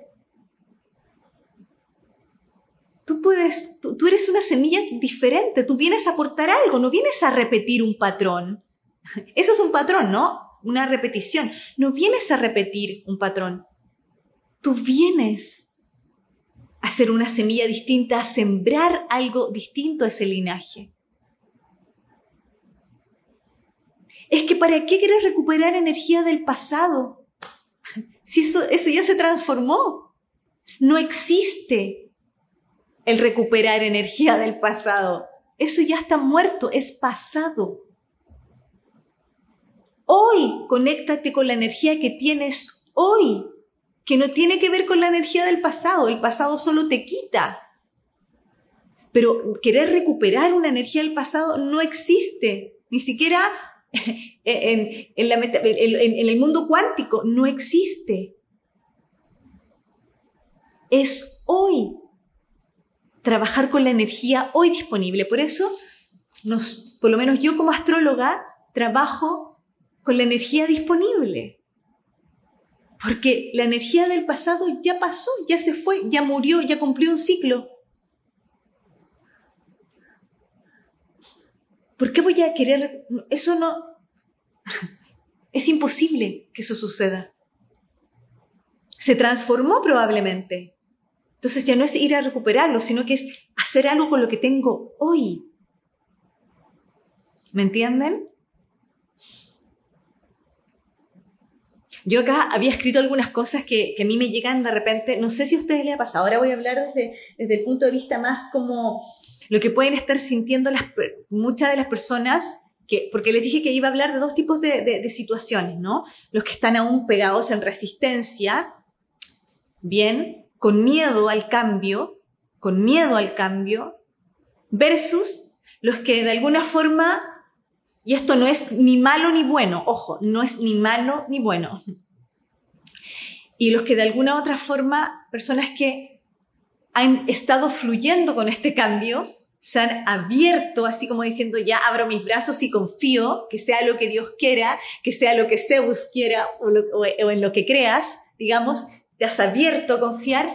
tú puedes, tú, eres una semilla diferente, tú vienes a aportar algo, no vienes a repetir un patrón. Eso es un patrón, ¿no? Una repetición. No vienes a repetir un patrón tú vienes a ser una semilla distinta, a sembrar algo distinto a ese linaje. Es que ¿para qué quieres recuperar energía del pasado? Si eso, eso ya se transformó. No existe el recuperar energía del pasado. Eso ya está muerto, es pasado. Hoy conéctate con la energía que tienes hoy que no tiene que ver con la energía del pasado. El pasado solo te quita. Pero querer recuperar una energía del pasado no existe. Ni siquiera en, el mundo cuántico no existe. Es hoy. Trabajar con la energía hoy disponible. Por eso, nos, por lo menos yo como astróloga, trabajo con la energía disponible. Porque la energía del pasado ya pasó, ya se fue, ya murió, ya cumplió un ciclo. ¿Por qué voy a querer? Eso no... Es imposible que eso suceda. Se transformó probablemente. Entonces ya no es ir a recuperarlo, sino que es hacer algo con lo que tengo hoy. ¿Me entienden? Yo acá había escrito algunas cosas que, a mí me llegan de repente, no sé si a ustedes les ha pasado, ahora voy a hablar desde, desde el punto de vista más como lo que pueden estar sintiendo muchas de las personas, que, porque les dije que iba a hablar de dos tipos de, de, de situaciones, ¿no? Los que están aún pegados en resistencia, bien, con miedo al cambio, con miedo al cambio, versus los que de alguna forma y esto no es ni malo ni bueno, ojo, no es ni malo ni bueno. Y los que de alguna otra forma, personas que han estado fluyendo con este cambio, se han abierto, así como diciendo, ya abro mis brazos y confío, que sea lo que Dios quiera, que sea lo que Zeus quiera o, o en lo que creas, digamos, te has abierto a confiar.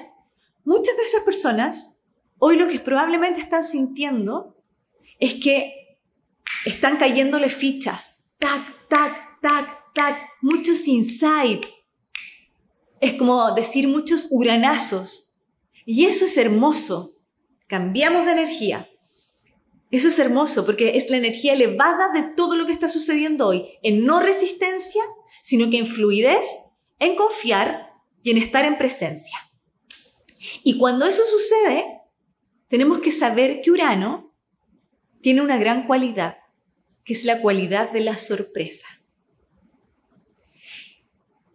Muchas de esas personas, hoy lo que probablemente están sintiendo es que están cayéndole fichas. Tac, tac, tac, tac. Muchos insight. Es como decir muchos uranazos. Y eso es hermoso. Cambiamos de energía. Eso es hermoso porque es la energía elevada de todo lo que está sucediendo hoy, en no resistencia, sino que en fluidez, en confiar y en estar en presencia. Y cuando eso sucede, tenemos que saber que Urano tiene una gran cualidad, que es la cualidad de la sorpresa.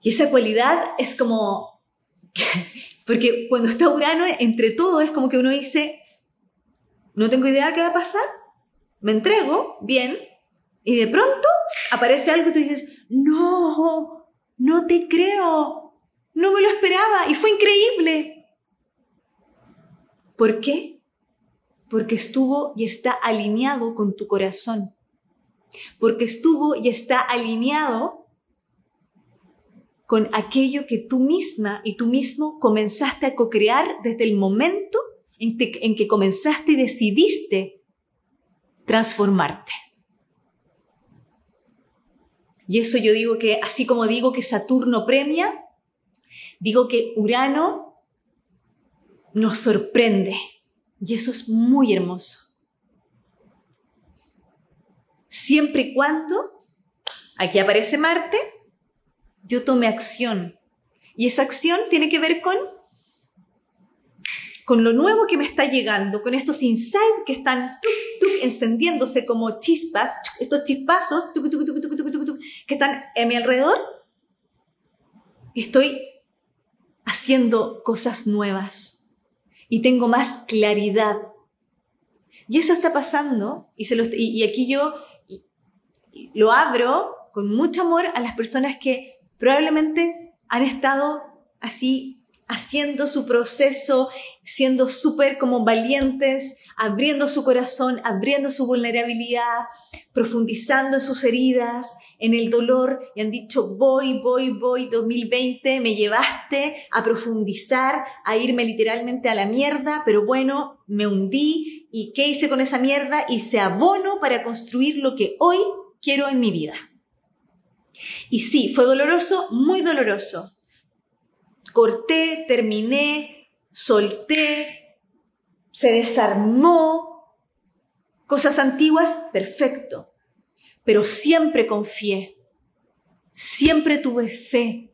Y esa cualidad es como, porque cuando está Urano, entre todo es como que uno dice, no tengo idea qué va a pasar, me entrego, bien, y de pronto aparece algo y tú dices, no, no te creo, no me lo esperaba y fue increíble. ¿Por qué? Porque estuvo y está alineado con tu corazón. Porque estuvo y está alineado con aquello que tú misma y tú mismo comenzaste a co-crear desde el momento en, que comenzaste y decidiste transformarte. Y eso yo digo que, así como digo que Saturno premia, digo que Urano nos sorprende. Y eso es muy hermoso. Siempre y cuando, aquí aparece Marte, yo tome acción. Y esa acción tiene que ver con con lo nuevo que me está llegando, con estos insights que están encendiéndose como chispas, estos chispazos que están a mi alrededor, estoy haciendo cosas nuevas y tengo más claridad. Y eso está pasando, y, y aquí yo lo abro con mucho amor a las personas que probablemente han estado así haciendo su proceso, siendo súper como valientes, abriendo su corazón, abriendo su vulnerabilidad, profundizando en sus heridas, en el dolor, y han dicho, voy, voy, voy, 2020, me llevaste a profundizar, a irme literalmente a la mierda, pero bueno, me hundí, y ¿qué hice con esa mierda? Hice abono para construir lo que hoy quiero en mi vida. Y sí, fue doloroso, muy doloroso, corté, terminé, solté, se desarmó. Cosas antiguas, perfecto. Pero siempre confié, siempre tuve fe.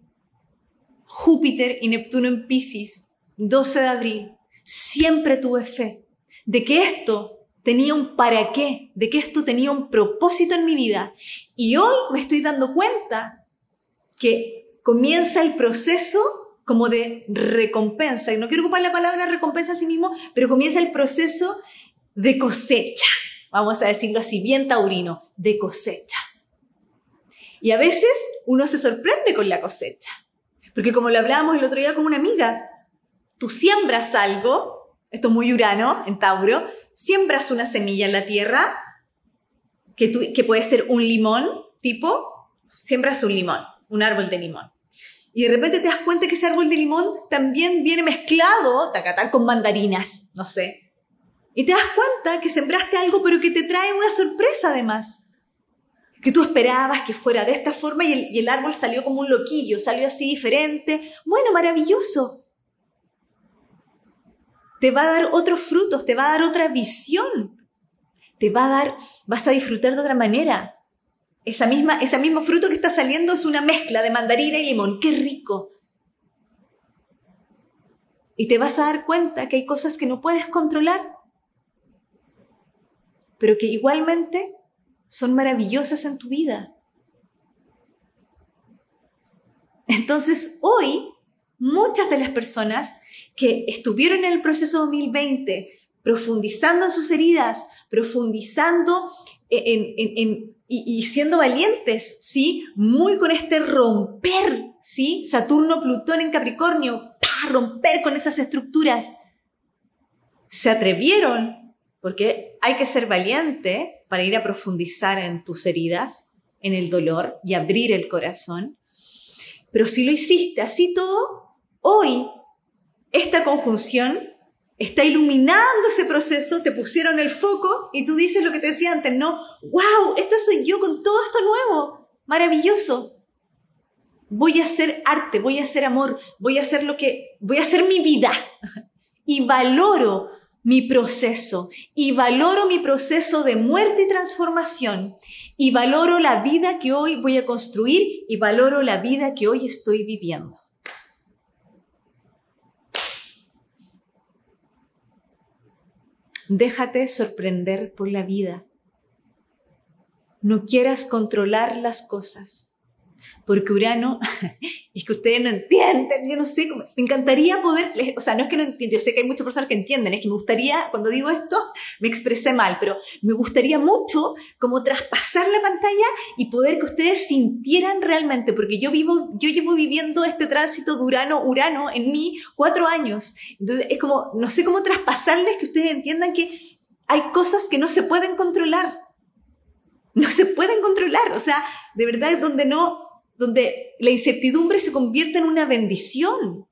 Júpiter y Neptuno en Pisces, 12 de abril, siempre tuve fe de que esto tenía un para qué, de que esto tenía un propósito en mi vida. Y hoy me estoy dando cuenta que comienza el proceso como de recompensa. Y no quiero ocupar la palabra recompensa a sí mismo, pero comienza el proceso de cosecha. Vamos a decirlo así, bien taurino, de cosecha. Y a veces uno se sorprende con la cosecha. Porque como lo hablábamos el otro día con una amiga, tú siembras algo, esto es muy urano en Tauro, siembras una semilla en la tierra, que, que puede ser un limón, tipo, siembras un limón, un árbol de limón. Y de repente te das cuenta que ese árbol de limón también viene mezclado, tacatán, con mandarinas, no sé. Y te das cuenta que sembraste algo, pero que te trae una sorpresa además. Que tú esperabas que fuera de esta forma y el, árbol salió como un loquillo, salió así diferente. Bueno, maravilloso. Te va a dar otros frutos, te va a dar otra visión. Te va a dar, vas a disfrutar de otra manera. Esa misma, ese mismo fruto que está saliendo es una mezcla de mandarina y limón. ¡Qué rico! Y te vas a dar cuenta que hay cosas que no puedes controlar, pero que igualmente son maravillosas en tu vida. Entonces, hoy, muchas de las personas que estuvieron en el proceso 2020, profundizando en sus heridas, profundizando en, en, y, siendo valientes, ¿sí? Muy con este romper, ¿sí? Saturno, Plutón en Capricornio, romper con esas estructuras. Se atrevieron, porque hay que ser valiente para ir a profundizar en tus heridas, en el dolor y abrir el corazón. Pero si lo hiciste así todo, hoy esta conjunción está iluminando ese proceso, te pusieron el foco y tú dices lo que te decía antes, ¿no? ¡Wow! Esta soy yo con todo esto nuevo. Maravilloso. Voy a hacer arte, voy a hacer amor, voy a hacer lo que, voy a hacer mi vida. Y valoro mi proceso y valoro mi proceso de muerte y transformación y valoro la vida que hoy voy a construir y valoro la vida que hoy estoy viviendo. Déjate sorprender por la vida. No quieras controlar las cosas porque Urano, es que ustedes no entienden, yo no sé, cómo, me encantaría poder, o sea, no es que no entienda, yo sé que hay muchas personas que entienden, es que me gustaría, cuando digo esto, me expresé mal, pero me gustaría mucho como traspasar la pantalla y poder que ustedes sintieran realmente, porque yo vivo, yo llevo viviendo este tránsito de Urano-Urano en mí cuatro años, entonces es como, no sé cómo traspasarles que ustedes entiendan que hay cosas que no se pueden controlar, no se pueden controlar, o sea, de verdad es donde no, donde la incertidumbre se convierte en una bendición,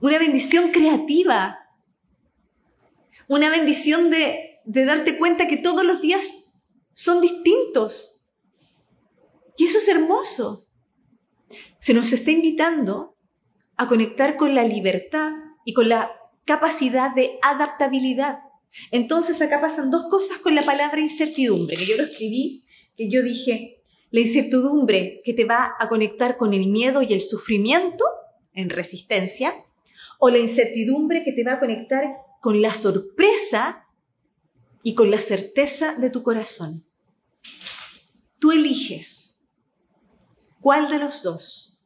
una bendición creativa, una bendición de, darte cuenta que todos los días son distintos. Y eso es hermoso. Se nos está invitando a conectar con la libertad y con la capacidad de adaptabilidad. Entonces acá pasan dos cosas con la palabra incertidumbre, que yo lo escribí, que yo dije, la incertidumbre que te va a conectar con el miedo y el sufrimiento en resistencia, o la incertidumbre que te va a conectar con la sorpresa y con la certeza de tu corazón. Tú eliges cuál de los dos.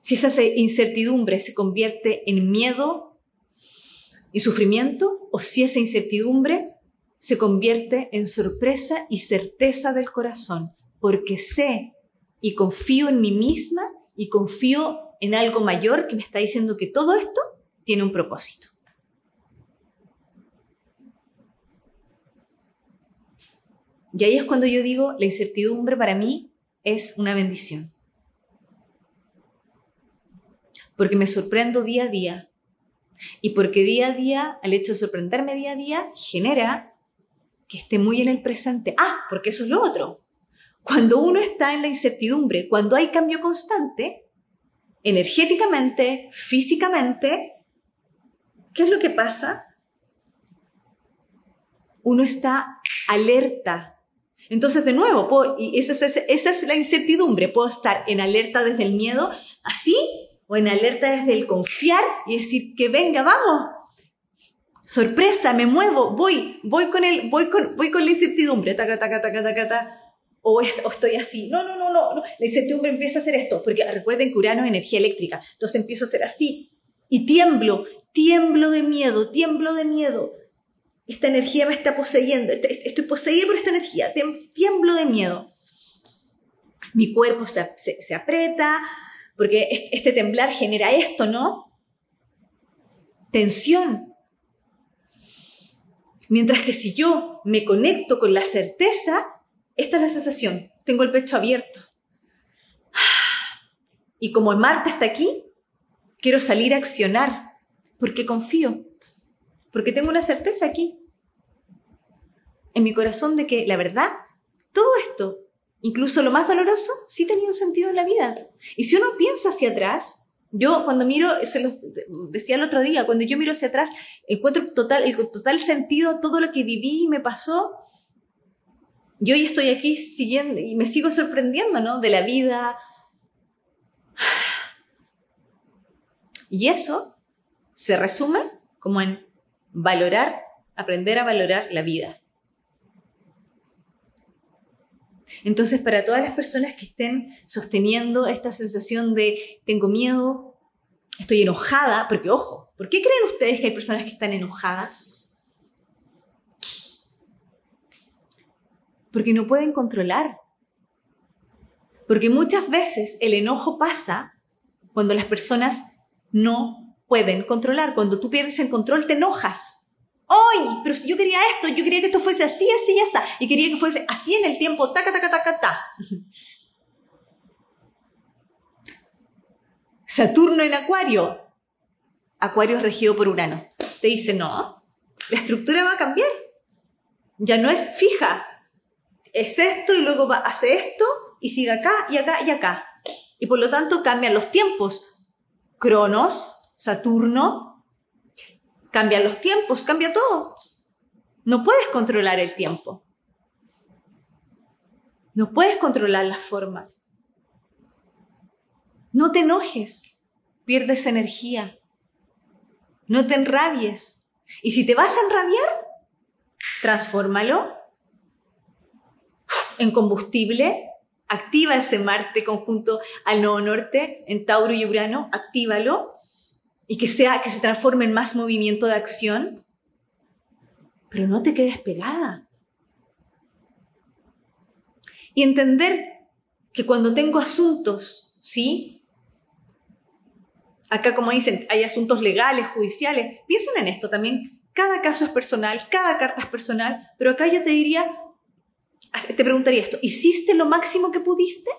Si esa incertidumbre se convierte en miedo y sufrimiento, o si esa incertidumbre se convierte en sorpresa y certeza del corazón porque sé y confío en mí misma y confío en algo mayor que me está diciendo que todo esto tiene un propósito. Y ahí es cuando yo digo, la incertidumbre para mí es una bendición. Porque me sorprendo día a día. Y porque día a día, al hecho de sorprenderme día a día, genera que esté muy en el presente. Ah, porque eso es lo otro. Cuando uno está en la incertidumbre, cuando hay cambio constante, energéticamente, físicamente, ¿qué es lo que pasa? Uno está alerta. Entonces, de nuevo, y esa, es, esa es la incertidumbre. Puedo estar en alerta desde el miedo, así, o en alerta desde el confiar y decir que venga, vamos, sorpresa, me muevo, voy, voy con el, voy con, voy con la incertidumbre, taca, taca, taca, taca, taca, o, estoy así. No, no, no, no, La incertidumbre empieza a hacer esto, porque recuerden que Urano es energía eléctrica. Entonces empiezo a hacer así y tiemblo, tiemblo de miedo, tiemblo de miedo. Esta energía me está poseyendo, este, estoy poseída por esta energía, tiemblo de miedo. Mi cuerpo se, se aprieta, porque este temblar genera esto, ¿no? Tensión. Mientras que si yo me conecto con la certeza, esta es la sensación. Tengo el pecho abierto. Y como Marta está aquí, quiero salir a accionar porque confío, porque tengo una certeza aquí en mi corazón de que la verdad, todo esto, incluso lo más doloroso, sí tenía un sentido en la vida. Y si uno piensa hacia atrás, yo cuando miro, se lo decía el otro día, cuando yo miro hacia atrás, encuentro total, el total sentido todo lo que viví y me pasó y hoy estoy aquí siguiendo y me sigo sorprendiendo, ¿no? De la vida. Y eso se resume como en valorar, aprender a valorar la vida. Entonces, para todas las personas que estén sosteniendo esta sensación de tengo miedo, estoy enojada, porque ojo, ¿por qué creen ustedes que hay personas que están enojadas? Porque no pueden controlar. Porque muchas veces el enojo pasa cuando las personas no pueden controlar. Cuando tú pierdes el control, te enojas. ¡Ay! Pero si yo quería esto, yo quería que esto fuese así, así, ya está. Y quería que fuese así en el tiempo, taca, taca, taca, ta. Saturno en Acuario. Acuario es regido por Urano. Te dice, no, la estructura va a cambiar. Ya no es fija, es esto y luego va, hace esto y sigue acá y acá y acá. Y por lo tanto cambian los tiempos. Cronos, Saturno, cambian los tiempos, cambia todo. No puedes controlar el tiempo. No puedes controlar la forma. No te enojes, pierdes energía. No te enrabies. Y si te vas a enrabiar, transfórmalo en combustible, activa ese Marte conjunto al Nuevo Norte en Tauro y Urano, actívalo y que sea que se transforme en más movimiento de acción. Pero no te quedes pegada. Y entender que cuando tengo asuntos, ¿sí? Acá, como dicen, hay asuntos legales, judiciales. Piensen en esto también. Cada caso es personal, cada carta es personal, pero acá yo te diría, te preguntaría esto, ¿hiciste lo máximo que pudiste?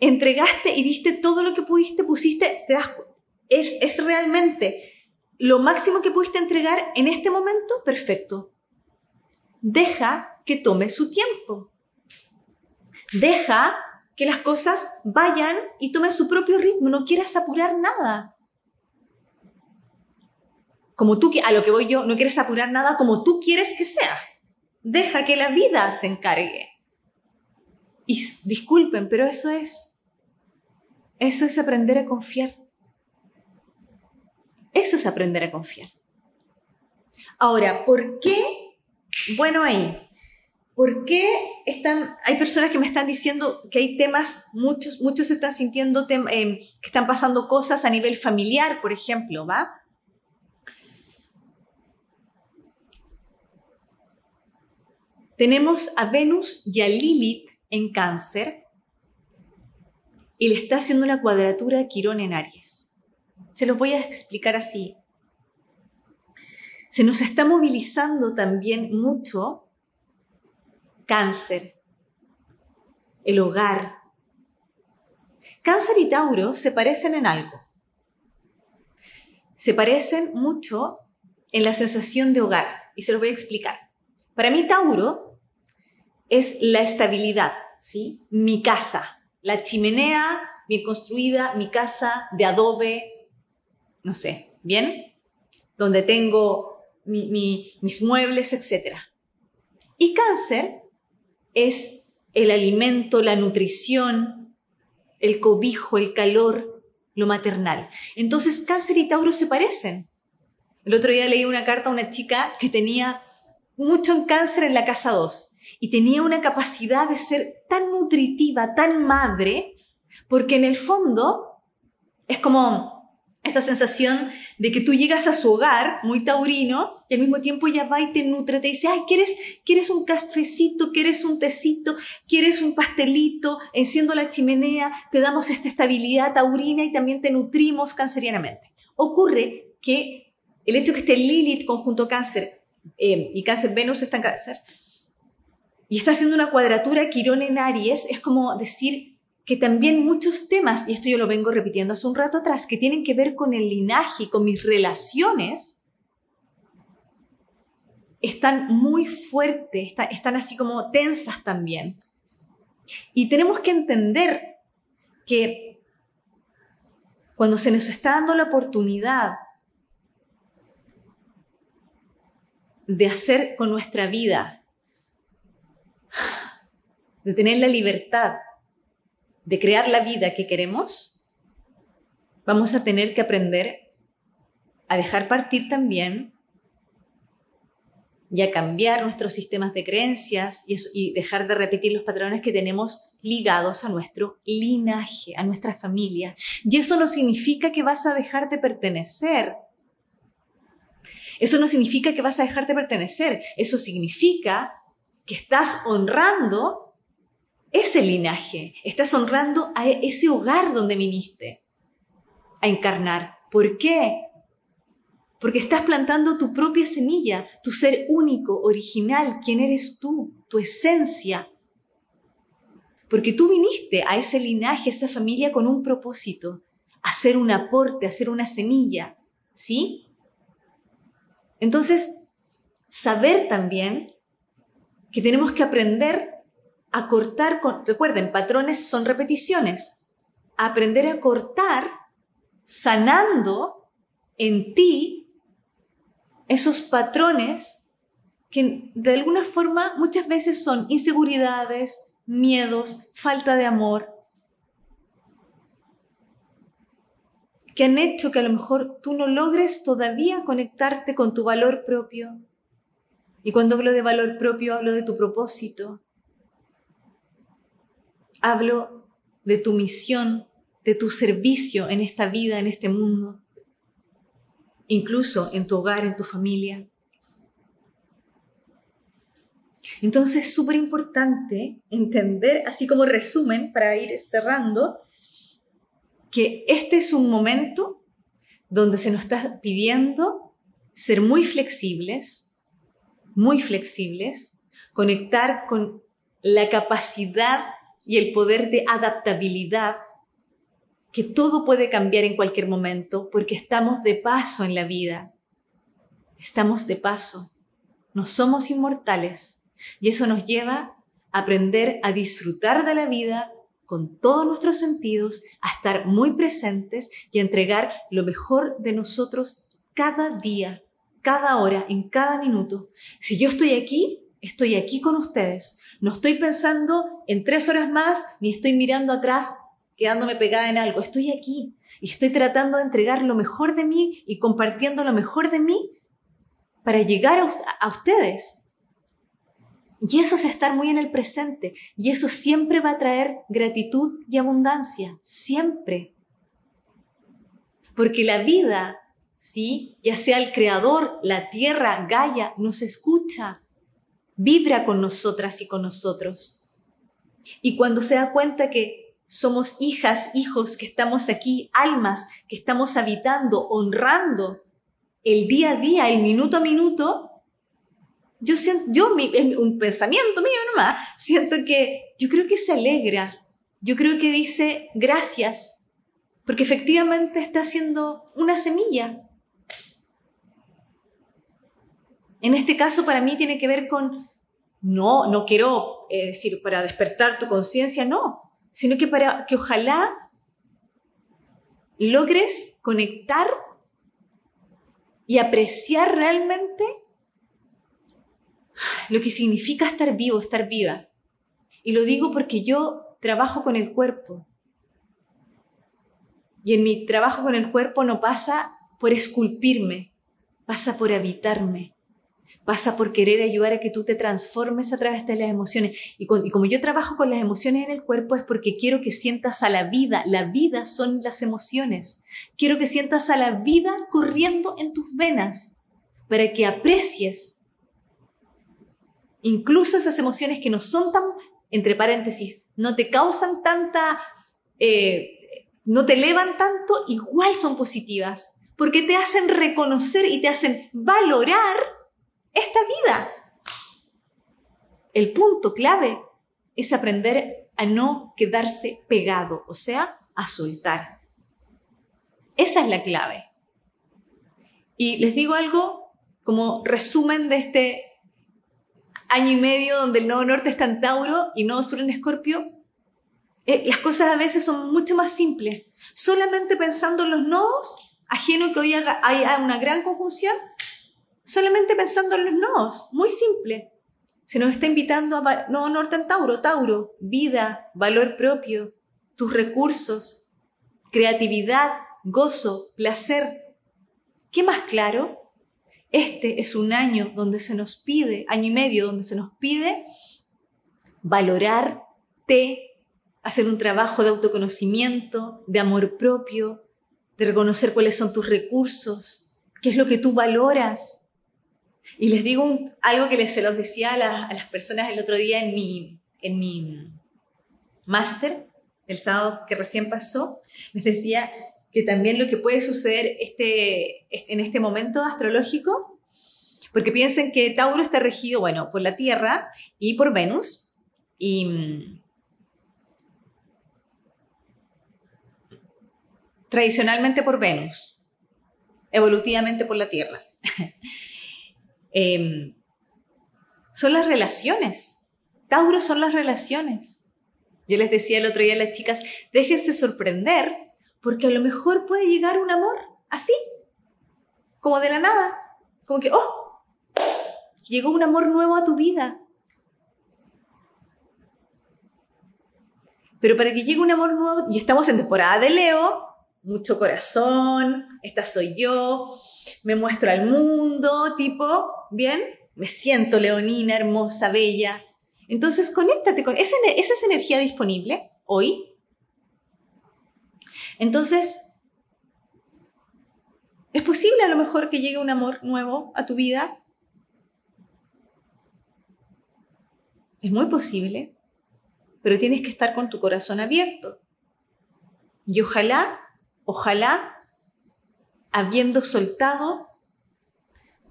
¿Entregaste y diste todo lo que pudiste? ¿Pusiste? ¿Te das ¿Es, ¿Es realmente lo máximo que pudiste entregar en este momento? Perfecto. Deja que tome su tiempo. Deja que las cosas vayan y tomen su propio ritmo. No quieras apurar nada. Como tú, a lo que voy yo, no quieres apurar nada como tú quieres que sea. Deja que la vida se encargue. Y disculpen, pero eso es, eso es aprender a confiar. Eso es aprender a confiar. Ahora, ¿por qué? Bueno, ahí. ¿Por qué están, hay personas que me están diciendo que hay temas, muchos, muchos están sintiendo eh, que están pasando cosas a nivel familiar, por ejemplo, ¿va? Tenemos a Venus y a Lilith en cáncer y le está haciendo una cuadratura a Quirón en Aries. Se los voy a explicar así. Se nos está movilizando también mucho cáncer, el hogar. Cáncer y Tauro se parecen en algo. Se parecen mucho en la sensación de hogar y se los voy a explicar. Para mí Tauro es la estabilidad, ¿sí? Mi casa, la chimenea bien construida, mi casa de adobe, no sé, ¿bien? Donde tengo mis muebles, etc. Y cáncer es el alimento, la nutrición, el cobijo, el calor, lo maternal. Entonces, cáncer y Tauro se parecen. El otro día leí una carta a una chica que tenía mucho en cáncer en la casa 2 y tenía una capacidad de ser tan nutritiva, tan madre, porque en el fondo es como esa sensación de que tú llegas a su hogar muy taurino y al mismo tiempo ella va y te nutre, te dice, ay, ¿quieres, ¿quieres un cafecito? ¿Quieres un tecito? ¿Quieres un pastelito? Enciendo la chimenea, te damos esta estabilidad taurina y también te nutrimos cancerianamente. Ocurre que el hecho que esté Lilith conjunto cáncer eh, y cáncer Venus está en cáncer y está haciendo una cuadratura Quirón en Aries, es como decir, que también muchos temas, y esto yo lo vengo repitiendo hace un rato atrás, que tienen que ver con el linaje, con mis relaciones, están muy fuertes, están así como tensas también. Y tenemos que entender que cuando se nos está dando la oportunidad de hacer con nuestra vida, de tener la libertad de crear la vida que queremos, vamos a tener que aprender a dejar partir también y a cambiar nuestros sistemas de creencias y, dejar de repetir los patrones que tenemos ligados a nuestro linaje, a nuestra familia. Y eso no significa que vas a dejar de pertenecer. Eso no significa que vas a dejar de pertenecer. Eso significa que estás honrando ese linaje, estás honrando a ese hogar donde viniste a encarnar. ¿Por qué? Porque estás plantando tu propia semilla, tu ser único, original, quién eres tú, tu esencia. Porque tú viniste a ese linaje, a esa familia con un propósito, hacer un aporte, hacer una semilla, ¿sí? Entonces, saber también que tenemos que aprender a cortar, recuerden, patrones son repeticiones, aprender a cortar sanando en ti esos patrones que de alguna forma muchas veces son inseguridades, miedos, falta de amor, que han hecho que a lo mejor tú no logres todavía conectarte con tu valor propio. Y cuando hablo de valor propio, hablo de tu propósito. Hablo de tu misión, de tu servicio en esta vida, en este mundo, incluso en tu hogar, en tu familia. Entonces es súper importante entender, así como resumen, para ir cerrando, que este es un momento donde se nos está pidiendo ser muy flexibles, muy flexibles, conectar con la capacidad y el poder de adaptabilidad, que todo puede cambiar en cualquier momento porque estamos de paso en la vida. Estamos de paso. No somos inmortales y eso nos lleva a aprender a disfrutar de la vida con todos nuestros sentidos, a estar muy presentes y a entregar lo mejor de nosotros cada día, cada hora, en cada minuto. Si yo estoy aquí, estoy aquí con ustedes. No estoy pensando en tres horas más, ni estoy mirando atrás, quedándome pegada en algo. Estoy aquí y estoy tratando de entregar lo mejor de mí y compartiendo lo mejor de mí para llegar a, ustedes. Y eso es estar muy en el presente. Y eso siempre va a traer gratitud y abundancia. Siempre. Porque la vida, ¿sí? Ya sea el creador, la tierra, Gaia, nos escucha. Vibra con nosotras y con nosotros. Y cuando se da cuenta que somos hijas, hijos, que estamos aquí, almas, que estamos habitando, honrando el día a día, el minuto a minuto, yo siento, yo, un pensamiento mío nomás, siento que yo creo que se alegra, yo creo que dice gracias, porque efectivamente está haciendo una semilla. En este caso para mí tiene que ver con, no, no quiero eh, decir para despertar tu conciencia, no, sino que para que ojalá logres conectar y apreciar realmente lo que significa estar vivo, estar viva. Y lo digo porque yo trabajo con el cuerpo. Y en mi trabajo con el cuerpo no pasa por esculpirme, pasa por habitarme, pasa por querer ayudar a que tú te transformes a través de las emociones. Y, como yo trabajo con las emociones en el cuerpo es porque quiero que sientas a la vida. La vida son las emociones. Quiero que sientas a la vida corriendo en tus venas para que aprecies incluso esas emociones que no son tan, entre paréntesis, no te causan tanta, eh, no te elevan tanto, igual son positivas, porque te hacen reconocer y te hacen valorar esta vida. El punto clave es aprender a no quedarse pegado, o sea, a soltar. Esa es la clave. Y les digo algo como resumen de este año y medio donde el nodo norte está en Tauro y nodo sur en Escorpio, eh, las cosas a veces son mucho más simples. Solamente pensando en los nodos, ajeno que hoy haya una gran conjunción, solamente pensando en los nodos, muy simple. Se nos está invitando a nodo norte en Tauro, Tauro, vida, valor propio, tus recursos, creatividad, gozo, placer. ¿Qué más claro? Este es un año donde se nos pide, año y medio, donde se nos pide valorarte, hacer un trabajo de autoconocimiento, de amor propio, de reconocer cuáles son tus recursos, qué es lo que tú valoras. Y les digo algo que se los decía a, las personas el otro día en mi, en mi máster, el sábado que recién pasó, les decía, que también lo que puede suceder este, en este momento astrológico, porque piensen que Tauro está regido, bueno, por la Tierra y por Venus, y tradicionalmente por Venus, evolutivamente por la Tierra. Em, son las relaciones. Tauro son las relaciones. Yo les decía el otro día a las chicas, déjense sorprender porque a lo mejor puede llegar un amor así. como de la nada, como que, oh, llegó un amor nuevo a tu vida. Pero para que llegue un amor nuevo, y estamos en temporada de Leo, mucho corazón, esta soy yo, me muestro al mundo, tipo, ¿bien? Me siento leonina, hermosa, bella. Entonces, conéctate con esa, esa es energía disponible hoy. Entonces, ¿es posible a lo mejor que llegue un amor nuevo a tu vida? Es muy posible, pero tienes que estar con tu corazón abierto. Y ojalá, ojalá, habiendo soltado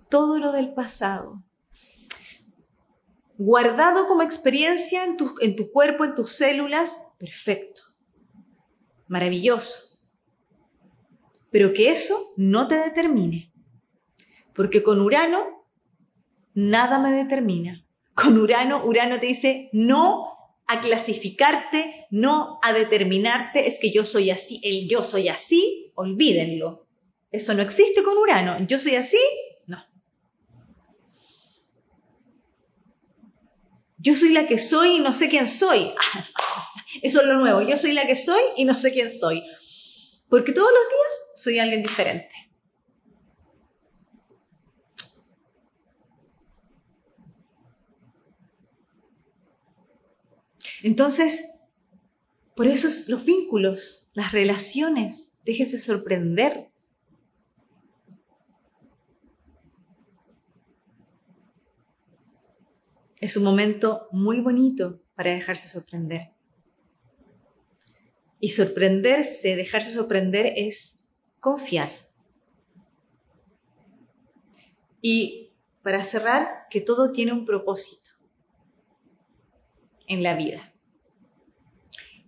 todo lo del pasado, guardado como experiencia en tu, en tu cuerpo, en tus células, perfecto, maravilloso. Pero que eso no te determine, porque con Urano nada me determina. Con Urano, Urano te dice no a clasificarte, no a determinarte, es que yo soy así, el yo soy así, olvídenlo. Eso no existe con Urano. Yo soy así, Yo soy la que soy y no sé quién soy. Eso es lo nuevo. Yo soy la que soy y no sé quién soy. Porque todos los días soy alguien diferente. Entonces, por eso los vínculos, las relaciones, déjese sorprender. Es un momento muy bonito para dejarse sorprender. Y sorprenderse, dejarse sorprender es confiar. Y para cerrar, que todo tiene un propósito en la vida.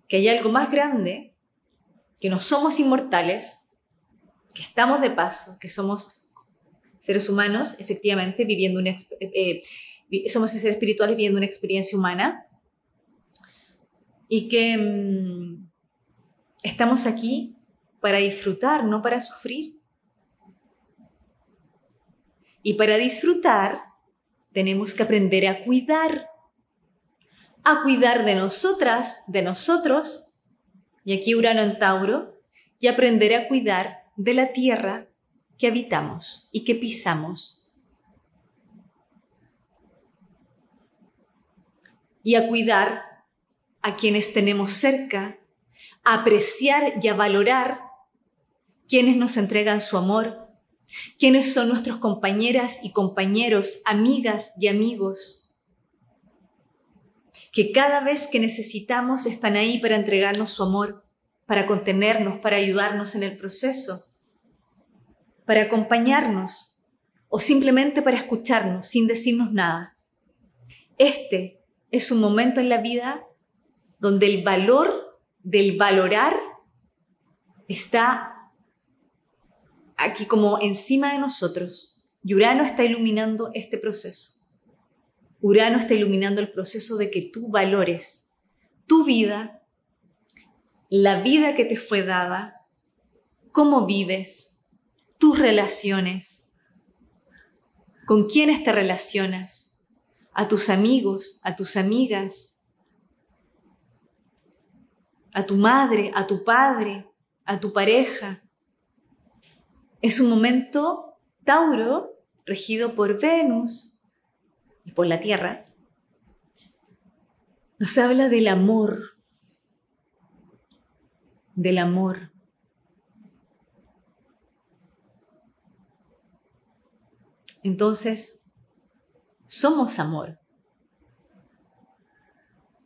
Que hay algo más grande, que no somos inmortales, que estamos de paso, que somos seres humanos, efectivamente, viviendo una, eh, somos seres espirituales viviendo una experiencia humana. Y que mm, estamos aquí para disfrutar, no para sufrir. Y para disfrutar tenemos que aprender a cuidar, a cuidar de nosotras, de nosotros, y aquí Urano en Tauro, y aprender a cuidar de la tierra que habitamos y que pisamos y a cuidar a quienes tenemos cerca, a apreciar y a valorar quienes nos entregan su amor, quienes son nuestros compañeras y compañeros, amigas y amigos, que cada vez que necesitamos están ahí para entregarnos su amor, para contenernos, para ayudarnos en el proceso, para acompañarnos o simplemente para escucharnos sin decirnos nada. Este es un momento en la vida donde el valor del valorar está aquí como encima de nosotros. Y Urano está iluminando este proceso. Urano está iluminando el proceso de que tú valores tu vida, la vida que te fue dada, cómo vives, tus relaciones, con quiénes te relacionas a tus amigos, a tus amigas, a tu madre, a tu padre, a tu pareja. Es un momento Tauro regido por Venus y por la Tierra. Nos habla del amor, del amor. Entonces, somos amor.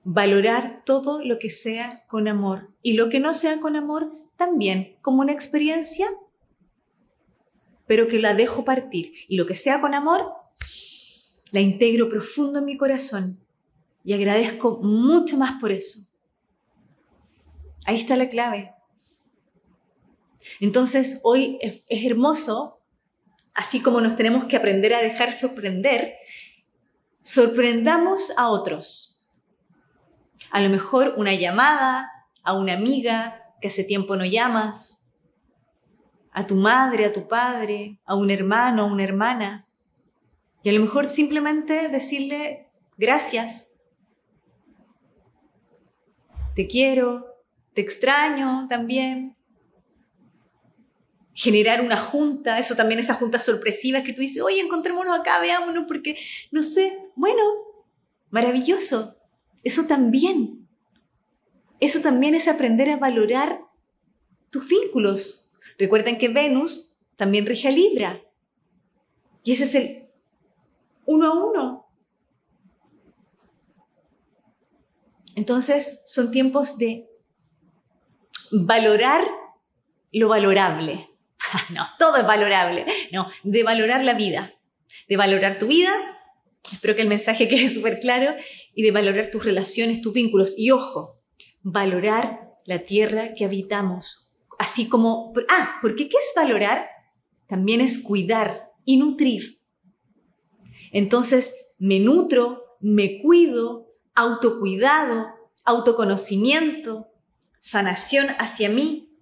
Valorar todo lo que sea con amor y lo que no sea con amor también como una experiencia, pero que la dejo partir. Y lo que sea con amor, la integro profundo en mi corazón y agradezco mucho más por eso. Ahí está la clave. Entonces, hoy es, hermoso, así como nos tenemos que aprender a dejar sorprender, sorprendamos a otros. A lo mejor una llamada a una amiga que hace tiempo no llamas, a tu madre, a tu padre, a un hermano, a una hermana. Y a lo mejor simplemente decirle gracias. Te quiero, te extraño también. Generar una junta, eso también, esas juntas sorpresivas que tú dices, oye, encontrémonos acá, veámonos, porque no sé, bueno, maravilloso. Eso también. Eso también es aprender a valorar tus vínculos. Recuerden que Venus también rige a Libra. Y ese es el uno a uno. Entonces son tiempos de valorar lo valorable. no, todo es valorable. No, de valorar la vida, de valorar tu vida. Espero que el mensaje quede súper claro y de valorar tus relaciones, tus vínculos. Y ojo, valorar la tierra que habitamos. Así como, ah, porque ¿qué es valorar? También es cuidar y nutrir. Entonces, me nutro, me cuido, autocuidado, autoconocimiento, sanación hacia mí.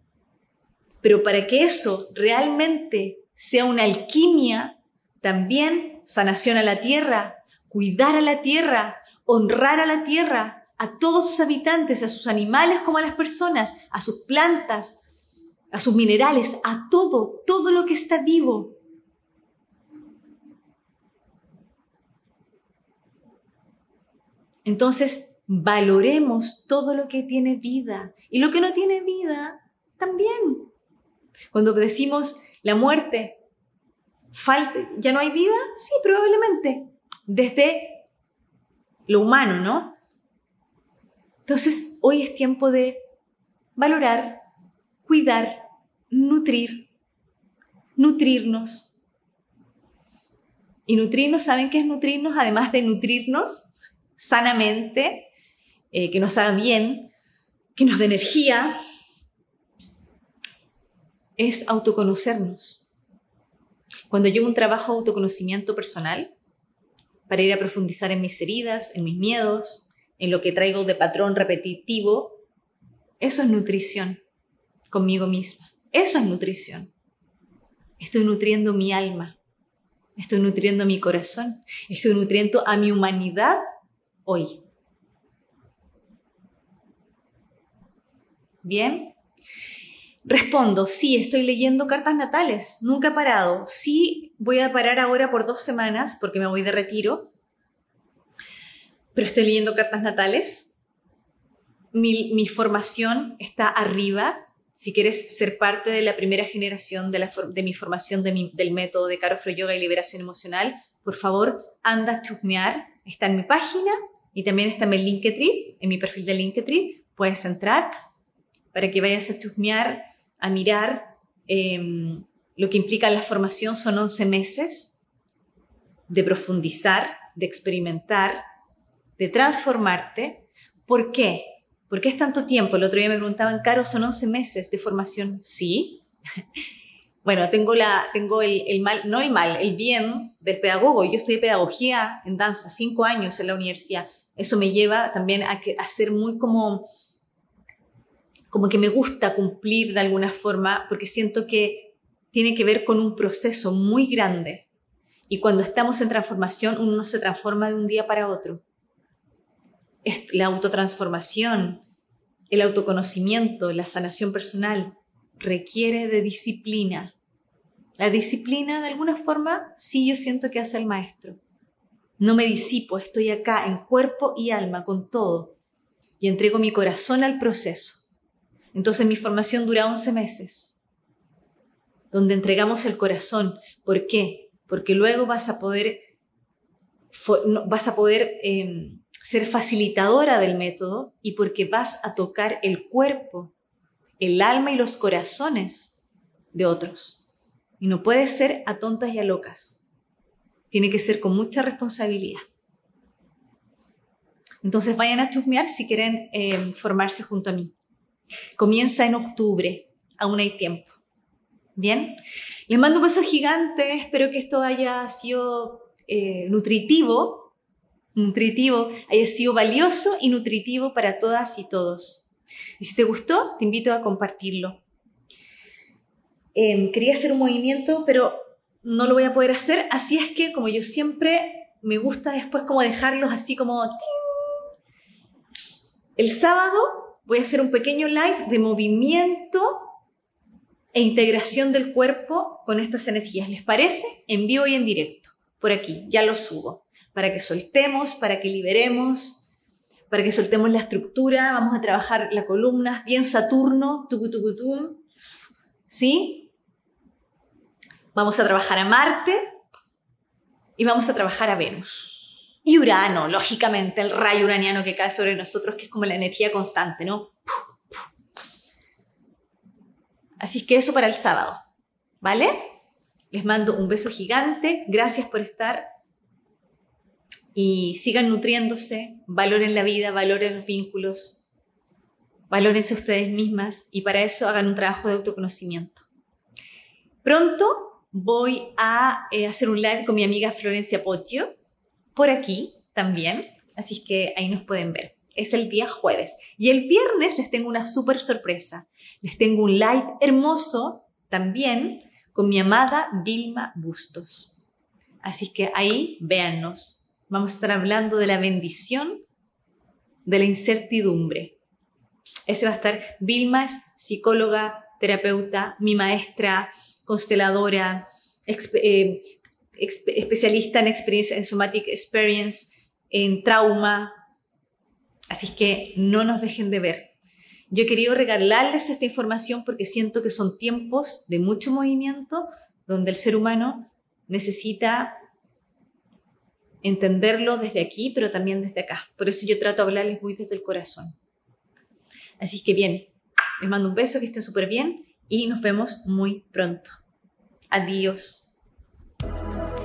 Pero para que eso realmente sea una alquimia, también sanación a la tierra, cuidar a la tierra, honrar a la tierra, a todos sus habitantes, a sus animales como a las personas, a sus plantas, a sus minerales, a todo, todo lo que está vivo. Entonces, valoremos todo lo que tiene vida y lo que no tiene vida también. Cuando decimos la muerte, ¿ya no hay vida? Sí, probablemente. Desde lo humano, ¿no? Entonces, hoy es tiempo de valorar, cuidar, nutrir, nutrirnos. Y nutrirnos, ¿saben qué es nutrirnos? Además de nutrirnos sanamente, eh, que nos haga bien, que nos dé energía, es autoconocernos. Cuando yo un trabajo de autoconocimiento personal, para ir a profundizar en mis heridas, en mis miedos, en lo que traigo de patrón repetitivo, eso es nutrición conmigo misma. Eso es nutrición. Estoy nutriendo mi alma, estoy nutriendo mi corazón, estoy nutriendo a mi humanidad hoy. Bien. Respondo, sí, estoy leyendo cartas natales, nunca he parado. Sí, voy a parar ahora por dos semanas porque me voy de retiro, pero estoy leyendo cartas natales. Mi, formación está arriba. Si quieres ser parte de la primera generación de, la, de mi formación del método de Caro Yoga y Liberación Emocional, por favor, anda a chusmear. Está en mi página y también está en mi Linktree, en mi perfil de Linktree. Puedes entrar para que vayas a chusmear, a mirar. Em, lo que implica la formación son 11 meses de profundizar, de experimentar, de transformarte. ¿Por qué? ¿Por qué es tanto tiempo? El otro día me preguntaban, Caro, ¿son 11 meses de formación? Sí. bueno, tengo, la, tengo el, mal, no el mal, el bien del pedagogo. Yo estudié pedagogía en danza, cinco años en la universidad. Eso me lleva también a, que, a ser muy como como que me gusta cumplir de alguna forma porque siento que tiene que ver con un proceso muy grande. Y cuando estamos en transformación, uno no se transforma de un día para otro. La autotransformación, el autoconocimiento, la sanación personal requiere de disciplina. La disciplina, de alguna forma, sí yo siento que hace el maestro. No me disipo, estoy acá en cuerpo y alma, con todo, y entrego mi corazón al proceso entonces mi formación dura 11 meses, donde entregamos el corazón. ¿Por qué? Porque luego vas a poder, vas a poder em, ser facilitadora del método y porque vas a tocar el cuerpo, el alma y los corazones de otros. Y no puede ser a tontas y a locas. Tiene que ser con mucha responsabilidad. Entonces vayan a chusmear si quieren em, formarse junto a mí. Comienza en octubre, aún hay tiempo. Bien, les mando un beso gigante, espero que esto haya sido eh, nutritivo, nutritivo, haya sido valioso y nutritivo para todas y todos. Y si te gustó, te invito a compartirlo. Em, quería hacer un movimiento, pero no lo voy a poder hacer, así es que como yo siempre me gusta después como dejarlos así como... El sábado voy a hacer un pequeño live de movimiento e integración del cuerpo con estas energías. ¿Les parece? En vivo y en directo. Por aquí, ya lo subo. Para que soltemos, para que liberemos, para que soltemos la estructura. Vamos a trabajar la columna, bien Saturno, tucutucutum. ¿Sí? Vamos a trabajar a Marte y vamos a trabajar a Venus. Y Urano, lógicamente, el rayo uraniano que cae sobre nosotros, que es como la energía constante, ¿no? Así que eso para el sábado, ¿vale? Les mando un beso gigante, gracias por estar y sigan nutriéndose, valoren la vida, valoren los vínculos, valórense ustedes mismas y para eso hagan un trabajo de autoconocimiento. Pronto voy a eh, hacer un live con mi amiga Florencia Poggio, por aquí también, así que ahí nos pueden ver. Es el día jueves. Y el viernes les tengo una súper sorpresa. Les tengo un live hermoso también con mi amada Vilma Bustos. Así que ahí véannos. Vamos a estar hablando de la bendición de la incertidumbre. Ese va a estar Vilma es psicóloga, terapeuta, mi maestra, consteladora, eh, especialista en experiencia en somatic experience, en trauma. Así que no nos dejen de ver. Yo he querido regalarles esta información porque siento que son tiempos de mucho movimiento donde el ser humano necesita entenderlo desde aquí, pero también desde acá. Por eso yo trato de hablarles muy desde el corazón. Así que bien, les mando un beso, que estén súper bien y nos vemos muy pronto. Adiós. Thank you.